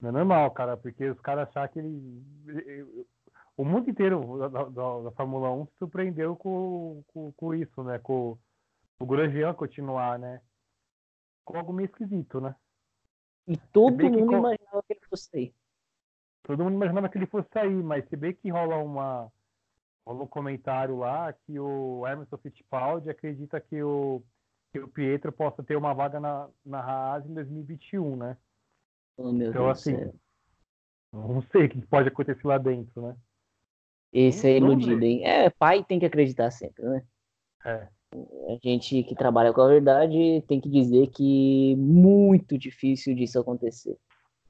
Não é normal, cara, porque os caras acham que ele. O mundo inteiro da, da, da Fórmula 1 se surpreendeu com, com, com isso, né? Com o Grosjean continuar, né? Com algo meio esquisito, né? E todo mundo que... imaginava que ele fosse sair. Todo mundo imaginava que ele fosse sair, mas se bem que rola uma rola um comentário lá que o Emerson Fittipaldi acredita que o, que o Pietro possa ter uma vaga na, na Haas em 2021, né? Oh, então, Deus assim, não sei o que pode acontecer lá dentro, né? Esse é iludido, hein? É, pai tem que acreditar sempre, né? É. A gente que trabalha com a verdade tem que dizer que muito difícil disso acontecer.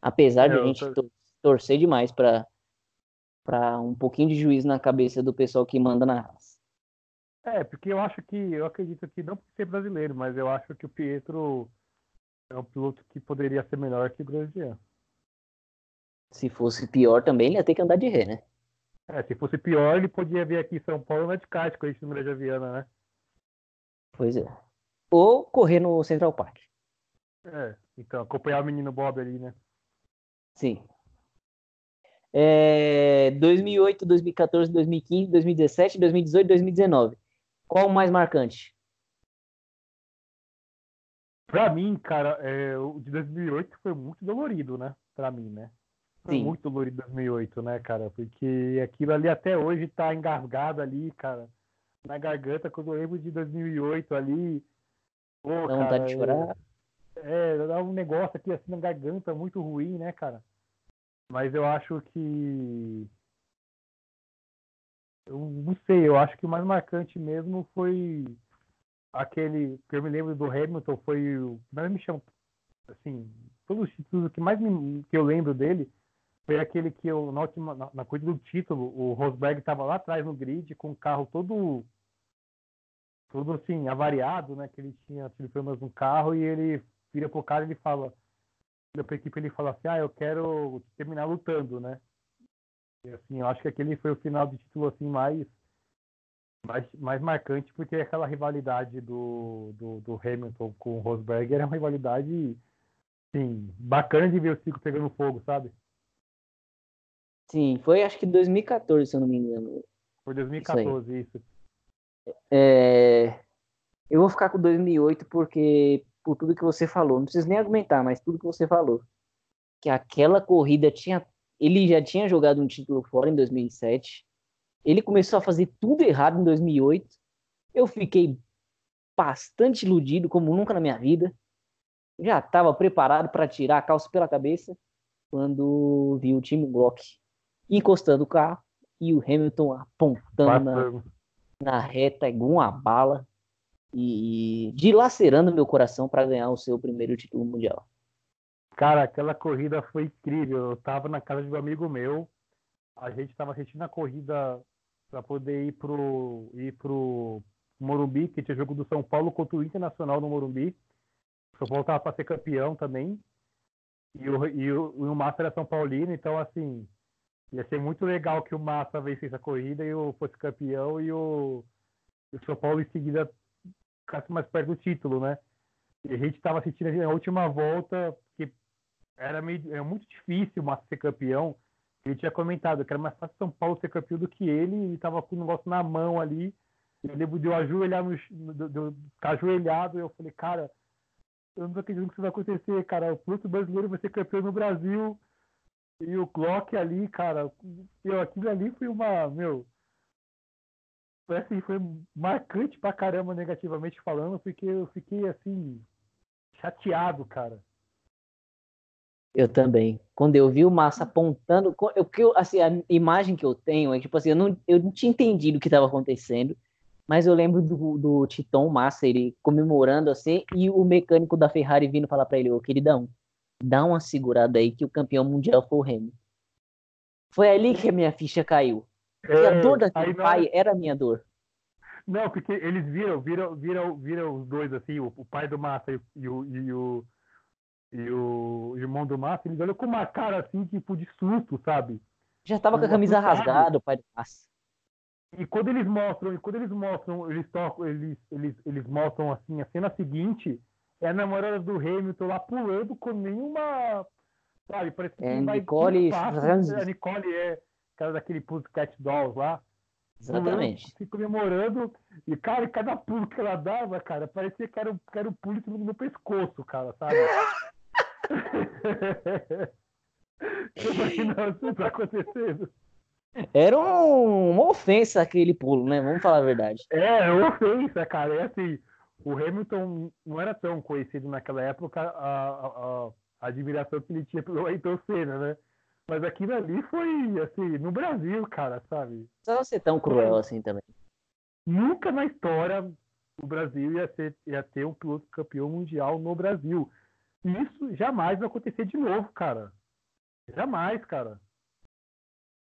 Apesar é, de a gente tô... torcer demais para para um pouquinho de juízo na cabeça do pessoal que manda na raça. É, porque eu acho que, eu acredito que, não por ser brasileiro, mas eu acho que o Pietro é um piloto que poderia ser melhor que o Grosjean. Se fosse pior também, ele ia ter que andar de ré, né? É, se fosse pior, ele podia vir aqui em São Paulo na de kart com a número de Aviana, né? Pois é. Ou correr no Central Park. É, então, acompanhar o menino Bob ali, né? Sim. É, 2008, 2014, 2015, 2017, 2018, 2019. Qual o mais marcante? Pra mim, cara, é, o de 2008 foi muito dolorido, né? Pra mim, né? Sim. muito dolorido 2008, né, cara? Porque aquilo ali até hoje tá engasgado ali, cara, na garganta, quando eu lembro de 2008 ali. Pô, Não cara, vontade de chorar? É, é, dá um negócio aqui assim na garganta muito ruim, né, cara? Mas eu acho que. Eu não sei, eu acho que o mais marcante mesmo foi aquele que eu me lembro do Hamilton, foi o. Mas me chama. Assim, todos os títulos que mais me, que eu lembro dele foi aquele que eu, na, última, na, na coisa do título, o Rosberg estava lá atrás no grid com o carro todo todo assim, avariado, né? Que ele tinha tido problemas no carro e ele vira pro cara e ele fala, vira pra equipe ele fala assim, ah, eu quero terminar lutando, né? E assim, eu acho que aquele foi o final de título assim mais mais, mais marcante, porque aquela rivalidade do, do, do Hamilton com o Rosberg era uma rivalidade sim, bacana de ver o ciclo pegando fogo, sabe? Sim, foi acho que 2014, se eu não me engano. Foi 2014, isso. isso. É... Eu vou ficar com 2008 porque, por tudo que você falou, não preciso nem argumentar, mas tudo que você falou. Que aquela corrida tinha. Ele já tinha jogado um título fora em 2007. Ele começou a fazer tudo errado em 2008. Eu fiquei bastante iludido, como nunca na minha vida. Já estava preparado para tirar a calça pela cabeça quando vi o time Glock encostando o carro e o Hamilton apontando na, na, reta igual uma bala e, dilacerando meu coração para ganhar o seu primeiro título mundial. Cara, aquela corrida foi incrível. Eu tava na casa de um amigo meu, a gente tava assistindo a corrida para poder ir pro ir pro Morumbi, que tinha jogo do São Paulo contra o Internacional no Morumbi. O São Paulo tava para ser campeão também. E o, e o, e o Massa era São Paulino, então assim, Ia ser muito legal que o Massa vencesse a corrida e o fosse campeão e o, o São Paulo em seguida ficasse mais perto do título, né? E a gente estava assistindo a última volta, que era, meio, era muito difícil o Massa ser campeão. Ele tinha comentado que era mais fácil São Paulo ser campeão do que ele, e estava com o negócio na mão ali. Eu lembro de eu ajoelhar no, de, de, ficar ajoelhado, e eu falei, cara, eu não acredito que isso vai acontecer, cara. O piloto brasileiro vai ser campeão no Brasil e o Glock ali, cara, meu, aquilo ali foi uma, meu, assim, foi marcante pra caramba negativamente falando, porque eu fiquei assim, chateado, cara. Eu também. Quando eu vi o Massa apontando, eu, eu, assim, a imagem que eu tenho é tipo assim, eu não, eu não tinha entendido o que estava acontecendo. mas eu lembro do, do Titon Massa, ele comemorando assim, e o mecânico da Ferrari vindo falar para ele, ô queridão, dá uma segurada aí que o campeão mundial foi o Hamilton. Foi ali que a minha ficha caiu. É, a dor daquele pai era a minha dor. Não, porque eles viram, viram, viram, viram os dois assim, o, o pai do Massa e, e, o, e, o, e o irmão do Massa, eles olham com uma cara assim, tipo, de susto, sabe? Já tava com a camisa rasgada, o pai do Massa. E quando eles mostram, e quando eles mostram, eles tocam, eles, eles, eles mostram assim, a cena seguinte é a namorada do Hamilton lá pulando com nenhuma. Sabe, parece que é, Nicole. Fácil, a Nicole é cara daquele Pussycat Dolls lá. Exatamente. Se comemorando. E, cara, cada pulo que ela dava, cara, parecia que era, que era um pulo no meu pescoço, cara, sabe? Eu isso tá acontecendo. Era um, uma ofensa aquele pulo, né? Vamos falar a verdade. É, uma ofensa, cara. É assim, o Hamilton não era tão conhecido naquela época a, a, a, a admiração que ele tinha pelo Ayrton Senna, né? Mas aquilo ali foi, assim, no Brasil, cara, sabe? Não ser tão cruel assim também. Nunca na história o Brasil ia, ser, ia ter um piloto campeão mundial no Brasil. Isso jamais vai acontecer de novo, cara. Jamais, cara.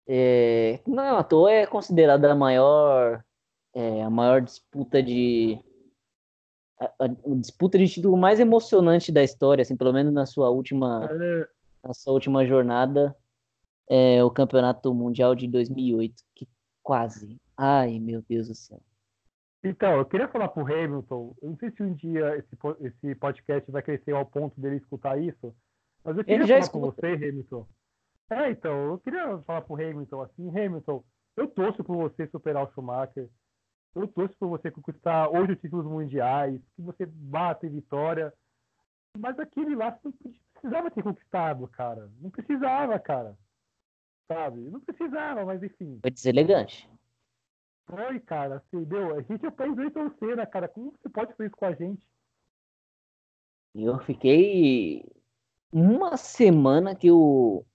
É, não, à toa é considerada a maior, é, a maior disputa de a, a, disputa de título mais emocionante da história, assim, pelo menos na sua última é. na sua última jornada é, o Campeonato Mundial de 2008, que quase. Ai, meu Deus do céu. Então, eu queria falar pro Hamilton, eu não sei se um dia esse, esse podcast vai crescer ao ponto dele escutar isso, mas eu queria falar com você, Hamilton. É, então, eu queria falar pro Hamilton assim, Hamilton, eu torço por você superar o Schumacher, eu torço por você conquistar oito títulos mundiais, que você bata em vitória, mas aquele lá você não precisava ter conquistado, cara. Não precisava, cara sabe? Não precisava, mas enfim. Foi deselegante. Foi, cara, assim, deu. A gente é o país do Ayrton Senna, cara. Como você pode fazer isso com a gente? Eu fiquei uma semana que eu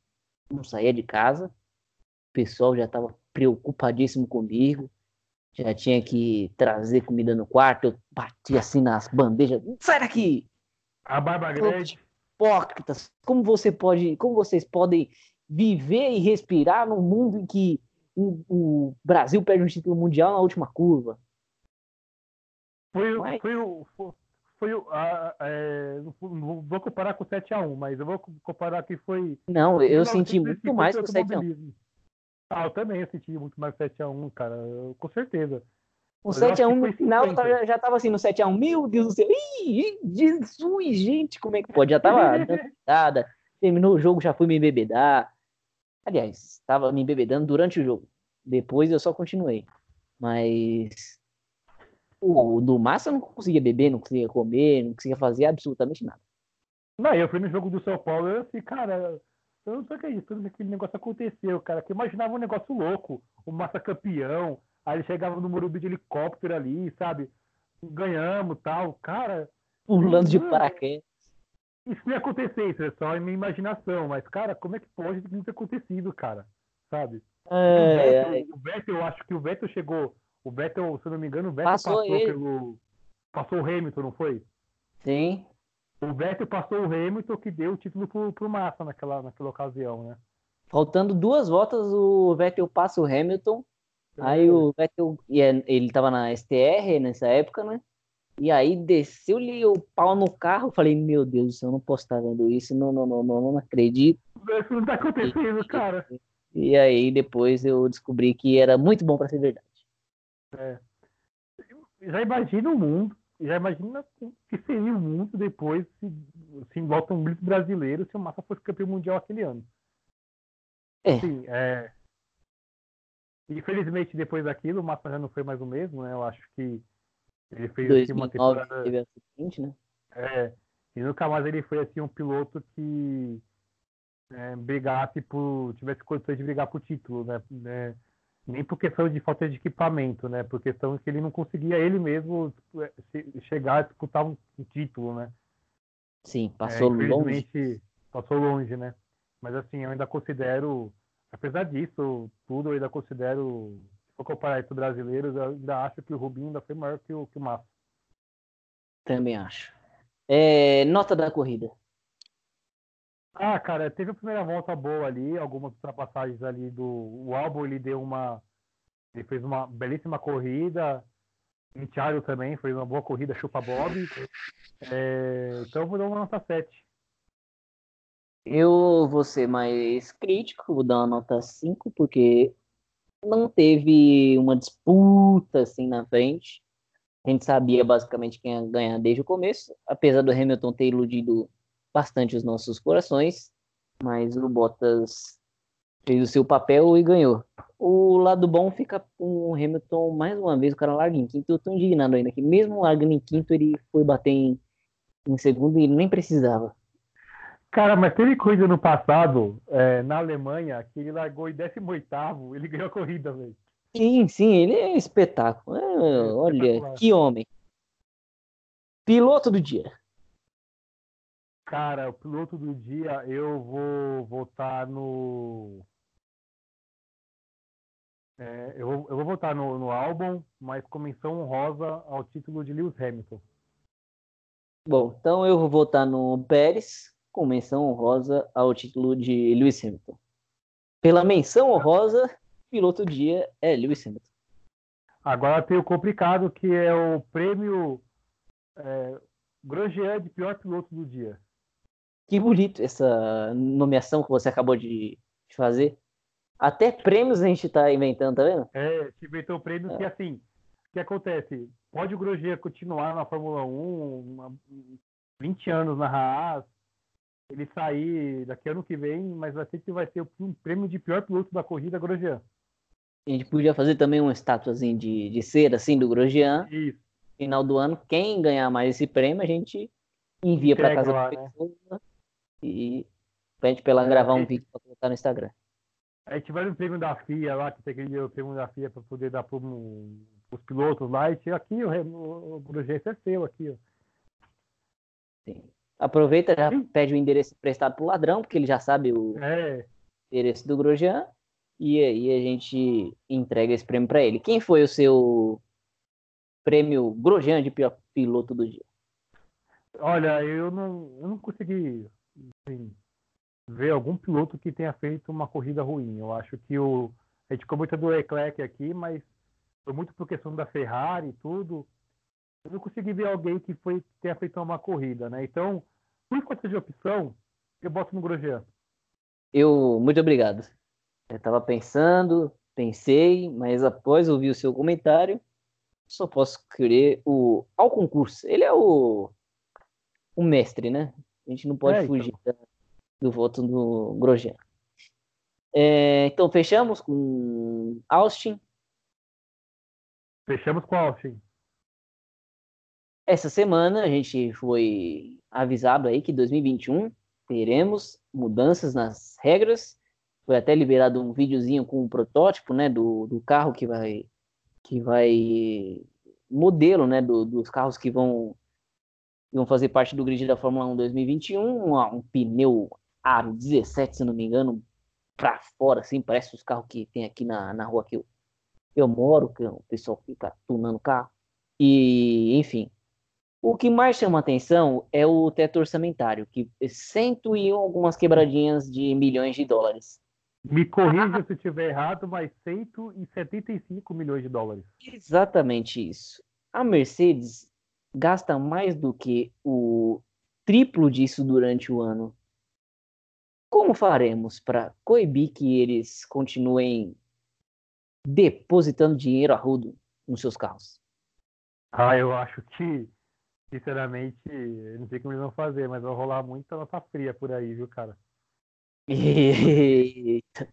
não saía de casa. O pessoal já estava preocupadíssimo comigo. Já tinha que trazer comida no quarto. Eu batia assim nas bandejas. Sai daqui! A barba grande. Hipócritas. Como você pode, como vocês podem viver e respirar num mundo em que o, Brasil perde um título mundial na última curva. Foi, mas... foi o. Foi, o a, é, não vou comparar com o 7x1, mas eu vou comparar que foi. Não, eu senti muito mais que o 7x1. Ah, eu também eu senti muito mais 7x1, cara, com certeza. O 7x1 no final já tava assim no 7x1, meu Deus do céu, Ih, Jesus, gente, como é que pode? Já tava nada, terminou o jogo, já fui me embebedar. Aliás, estava me embebedando durante o jogo. Depois eu só continuei. Mas o, do Massa eu não conseguia beber, não conseguia comer, não conseguia fazer absolutamente nada. Não, eu fui no jogo do São Paulo e assim, cara, eu não sei o que é isso, tudo aquele negócio aconteceu, cara, que eu imaginava um negócio louco, o Massa campeão, aí ele chegava no Morumbi de helicóptero ali, sabe? Ganhamos tal, cara. Pulando de paraquedas isso não ia acontecer, isso é só em minha imaginação. Mas, cara, como é que pode não ter acontecido, cara? Sabe? É, o, Vettel, é. o Vettel, eu acho que o Vettel chegou. O Vettel, se eu não me engano, o Vettel passou, passou pelo. Passou o Hamilton, não foi? Sim. O Vettel passou o Hamilton que deu o título pro, pro Massa naquela, naquela ocasião, né? Faltando duas voltas, o Vettel passa o Hamilton. É. Aí o Vettel, é, ele tava na STR nessa época, né? E aí desceu-lhe o pau no carro. Falei, meu Deus do céu, eu não posso estar vendo isso. Não, não, não, não, não acredito. Isso não tá acontecendo, e, cara. E aí depois eu descobri que era muito bom para ser verdade. É. Já imagina o mundo, já imagina o que seria o mundo depois se, se volta um grito brasileiro se o Massa fosse campeão mundial aquele ano. É. Assim, é. Infelizmente, depois daquilo, o Massa já não foi mais o mesmo, né? Eu acho que ele fez 2009, assim, uma temporada. Teve a seguinte, né? É. E nunca mais ele foi assim um piloto que é, brigasse por. tivesse condições de brigar por título, né? É, nem por questão de falta de equipamento, né? Por questão que ele não conseguia ele mesmo é, chegar a disputar um título, né? Sim, passou é, longe. Passou longe, né? Mas assim, eu ainda considero, apesar disso tudo, eu ainda considero for comparar entre brasileiros, eu ainda acho que o Rubinho ainda foi maior que o, que o Massa. Também acho. É, nota da corrida. Ah, cara, teve a primeira volta boa ali, algumas ultrapassagens ali do. O álbum ele deu uma. Ele fez uma belíssima corrida. O Thiago também fez uma boa corrida, chupa Bob. É, então eu vou dar uma nota 7. Eu vou ser mais crítico, vou dar uma nota 5, porque não teve uma disputa assim na frente. A gente sabia basicamente quem ia ganhar desde o começo, apesar do Hamilton ter iludido bastante os nossos corações, mas o Bottas fez o seu papel e ganhou. O lado bom fica com o Hamilton, mais uma vez, o cara larga em quinto. Eu tô indignado ainda que, mesmo largando em quinto, ele foi bater em, em segundo e nem precisava. Cara, mas teve coisa no passado, é, na Alemanha, que ele largou em 18, ele ganhou a corrida, velho. Sim, sim, ele é espetáculo. É, olha, que homem. Piloto do dia. Cara, o piloto do dia eu vou votar no. É, eu, vou, eu vou votar no, no álbum, mas com menção honrosa ao título de Lewis Hamilton. Bom, então eu vou votar no Pérez, com menção honrosa ao título de Lewis Hamilton. Pela menção honrosa, piloto do dia é Lewis Hamilton. Agora tem o complicado que é o prêmio é, Grosjean de pior piloto do dia. Que bonito essa nomeação que você acabou de fazer. Até prêmios a gente está inventando, tá vendo? É, te inventou prêmios é. que assim, o que acontece? Pode o Grosjean continuar na Fórmula 1, uma, 20 anos na Haas, ele sair daqui ano que vem, mas vai ser que vai ser um prêmio de pior piloto da corrida Grosjean. A gente podia fazer também uma estátuazinha de, de cera, assim, do Grosjean. Isso. Final do ano, quem ganhar mais esse prêmio, a gente envia para casa lá, da né? pessoa né? e pede para ela é, gravar um vídeo para colocar no Instagram. Aí tiveram um prêmio da FIA lá, que tem aquele prêmio da FIA para poder dar para os pilotos lá. E aqui, o, o, o Grosjean, é seu aqui, ó. Sim. Aproveita, já Sim. pede o endereço emprestado pro ladrão, porque ele já sabe o é. endereço do Grosjean e aí a gente entrega esse prêmio para ele. Quem foi o seu prêmio Grosjean de pior piloto do dia? Olha, eu não, eu não consegui assim, ver algum piloto que tenha feito uma corrida ruim. Eu acho que o a gente ficou muito do Leclerc aqui, mas foi muito por questão da Ferrari e tudo. Eu não consegui ver alguém que foi tenha feito uma corrida, né? Então, por enquanto de opção, eu boto no Grosjean. Eu, muito obrigado. Eu estava pensando, pensei, mas após ouvir o seu comentário, só posso querer o ao concurso. Ele é o o mestre, né? A gente não pode é, então. fugir então. do voto do Grosjean. É, então fechamos com Austin. Fechamos com Austin. Essa semana a gente foi avisado aí que 2021 teremos mudanças nas regras foi até liberado um videozinho com um protótipo, né, do, do carro que vai que vai modelo, né, do, dos carros que vão vão fazer parte do grid da Fórmula 1 2021, um, um pneu aro 17, se não me engano, para fora, assim, parece os carros que tem aqui na, na rua que eu, eu moro, que o pessoal fica tunando carro. E, enfim, o que mais chama atenção é o teto orçamentário, que é cento e algumas quebradinhas de milhões de dólares. Me corrija se estiver errado, mas 175 milhões de dólares. Exatamente isso. A Mercedes gasta mais do que o triplo disso durante o ano. Como faremos para coibir que eles continuem depositando dinheiro a rodo nos seus carros? Ah, eu acho que, sinceramente, não sei como eles vão fazer, mas vai rolar muita nota fria por aí, viu, cara? Eita.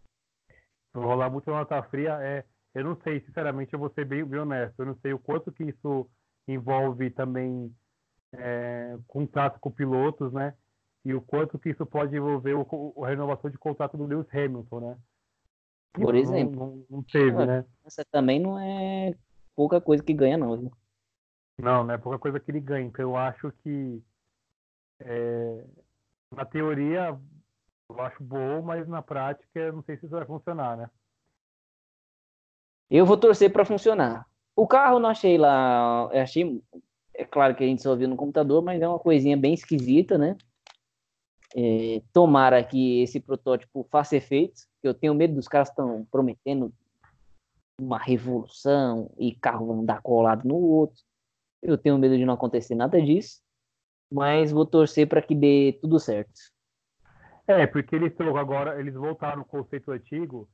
Vou rolar muito nota fria. É, eu não sei, sinceramente, eu vou ser bem, bem honesto. Eu não sei o quanto que isso envolve também é, contrato com pilotos, né? E o quanto que isso pode envolver o, o renovação de contrato do Lewis Hamilton, né? Por exemplo. Não, não, não teve, né? Essa também não é pouca coisa que ganha, não, viu? Não, não é pouca coisa que ele ganha. Então eu acho que é, na teoria eu acho bom, mas na prática não sei se isso vai funcionar, né? Eu vou torcer para funcionar. O carro não achei lá, achei, é claro que a gente só viu no computador, mas é uma coisinha bem esquisita, né? É, tomara que esse protótipo faça efeito, eu tenho medo dos caras estão prometendo uma revolução e carro vão dar colado no outro. Eu tenho medo de não acontecer nada disso, mas vou torcer para que dê tudo certo. É, porque eles agora, eles voltaram no conceito antigo,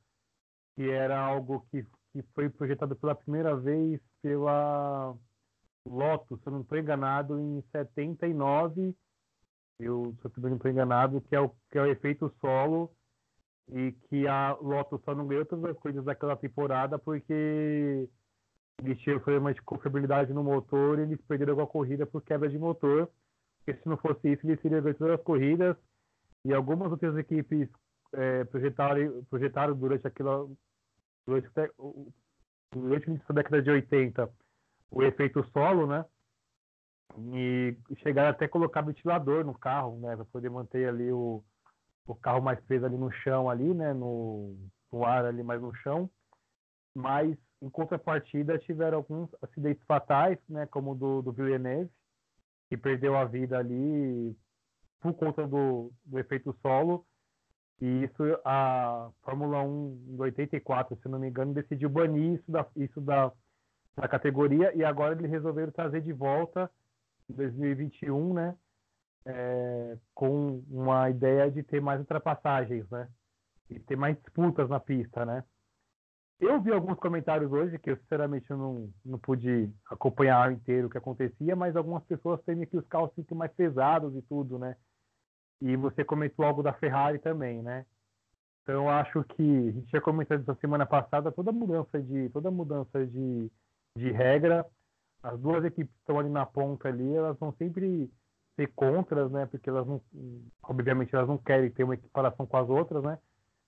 que era algo que, que foi projetado pela primeira vez pela Lotus, se eu não estou enganado, em 79, eu, se eu não estou enganado, que é, o, que é o efeito solo, e que a Lotus só não ganhou todas as coisas daquela temporada porque eles tinham problema de confiabilidade no motor e eles perderam a corrida por quebra de motor. Porque se não fosse isso, eles teriam ganho todas as corridas e algumas outras equipes é, projetaram, projetaram durante aquela durante, durante a década de 80 o efeito solo, né? E chegaram até a colocar ventilador no carro, né? Para poder manter ali o, o carro mais preso ali no chão, ali, né? No, no ar ali mais no chão. Mas, em contrapartida, tiveram alguns acidentes fatais, né? Como o do, do Villeneuve, que perdeu a vida ali por conta do, do efeito solo. E isso a Fórmula 1 em 84, se não me engano, decidiu banir isso da, isso da, da categoria e agora eles resolveram trazer de volta em 2021, né? É, com uma ideia de ter mais ultrapassagens, né? E ter mais disputas na pista, né? Eu vi alguns comentários hoje que eu sinceramente não, não pude acompanhar inteiro o que acontecia, mas algumas pessoas temem que os carros fiquem mais pesados e tudo, né? E você comentou algo da Ferrari também, né? Então eu acho que a gente tinha comentado essa semana passada toda mudança de toda mudança de, de regra, as duas equipes que estão ali na ponta ali, elas vão sempre ser contras, né? Porque elas não, obviamente elas não querem ter uma equiparação com as outras, né?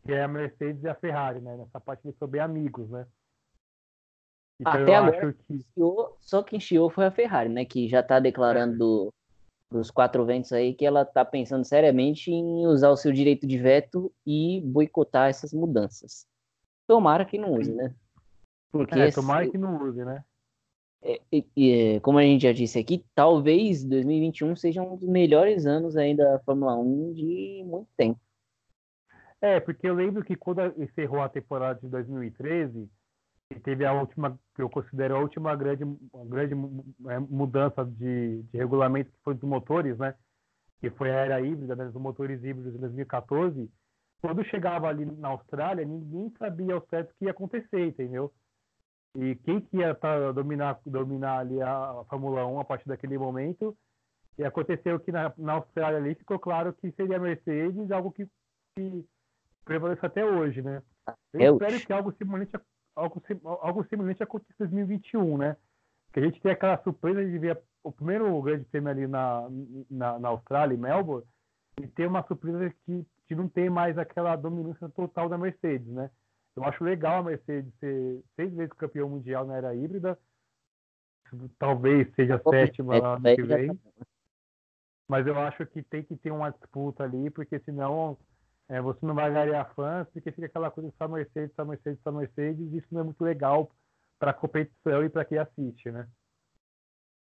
Que é a Mercedes e a Ferrari, né? Nessa parte são bem amigos, né? Então, Até agora, que... só quem chiou foi a Ferrari, né? Que já está declarando dos quatro ventos aí que ela está pensando seriamente em usar o seu direito de veto e boicotar essas mudanças. Tomara que não use, né? Porque é, tomara esse... que não use, né? É, é, como a gente já disse aqui, talvez 2021 seja um dos melhores anos aí da Fórmula 1 de muito tempo. É, porque eu lembro que quando encerrou a temporada de 2013, e teve a última, que eu considero a última grande, grande é, mudança de, de regulamento que foi dos motores, né? Que foi a era híbrida, né, dos motores híbridos em 2014. Quando chegava ali na Austrália, ninguém sabia ao certo o que ia acontecer, entendeu? E quem que ia tá, dominar, dominar ali a, Fórmula 1 a partir daquele momento? E aconteceu que na, na Austrália ali ficou claro que seria a Mercedes, algo que, que prevalece até hoje, né? Eu espero que algo semelhante algo, algo semelhante acontece em 2021, né? Que a gente tem aquela surpresa de ver o primeiro grande prêmio ali na, na, na Austrália, em Melbourne, e ter uma surpresa que, que não tem mais aquela dominância total da Mercedes, né? Eu acho legal a Mercedes ser seis vezes campeão mundial na era híbrida, talvez seja a sétima lá no que vem. Mas eu acho que tem que ter uma disputa ali, porque senão é, você não vai ganhar fãs, porque fica aquela coisa só Mercedes, só Mercedes, só Mercedes, e isso não é muito legal para a competição e para quem assiste, né?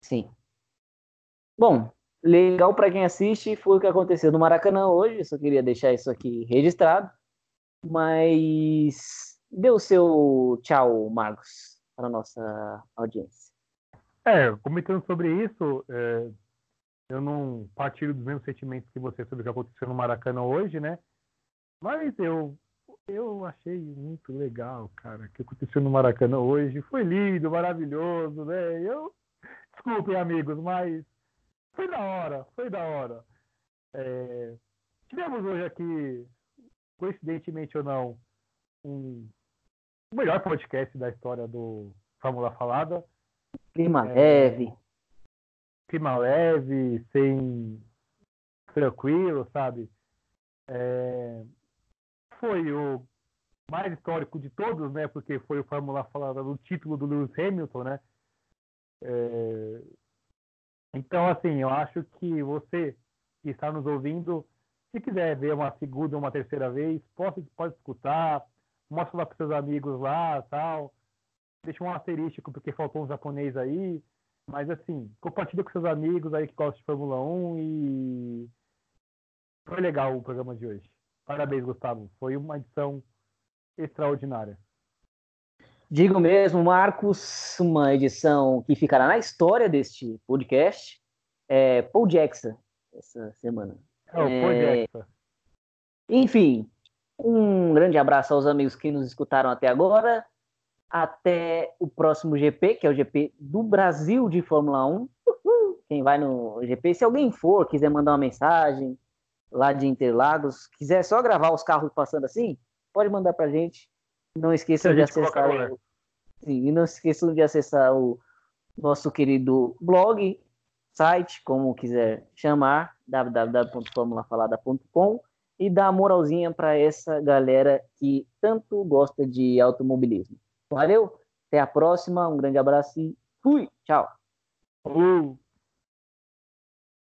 Sim. Bom, legal para quem assiste foi o que aconteceu no Maracanã hoje, só queria deixar isso aqui registrado. Mas dê o seu tchau, Marcos, para a nossa audiência. É, comentando sobre isso, é, eu não partilho dos mesmos sentimentos que você sobre o que aconteceu no Maracanã hoje, né? Mas eu, eu achei muito legal, cara, o que aconteceu no Maracanã hoje. Foi lindo, maravilhoso, né? Eu, desculpem, amigos, mas foi da hora, foi da hora. É, tivemos hoje aqui, coincidentemente ou não, um, o melhor podcast da história do Fórmula Falada. Clima é, leve. Clima leve, sem tranquilo, sabe? É, foi o mais histórico de todos, né? Porque foi o Fórmula falada do título do Lewis Hamilton, né? É... Então, assim, eu acho que você que está nos ouvindo, se quiser ver uma segunda ou uma terceira vez, pode, pode escutar, mostra lá para seus amigos lá, tal. deixa um asterístico porque faltou um japonês aí. Mas assim, compartilha com seus amigos aí que gostam de Fórmula 1 e foi legal o programa de hoje. Parabéns, Gustavo. Foi uma edição extraordinária. Digo mesmo, Marcos, uma edição que ficará na história deste podcast. É, Paul Jackson, essa semana. É, o Paul é... Jackson. Enfim, um grande abraço aos amigos que nos escutaram até agora. Até o próximo GP, que é o GP do Brasil de Fórmula 1. Quem vai no GP, se alguém for, quiser mandar uma mensagem lá de Interlagos, quiser só gravar os carros passando assim, pode mandar pra gente. Não esqueçam de acessar o... Sim, e não esqueçam de acessar o nosso querido blog, site, como quiser chamar, www.formulafalada.com e dar moralzinha para essa galera que tanto gosta de automobilismo. Valeu, até a próxima, um grande abraço e fui, tchau. Uh.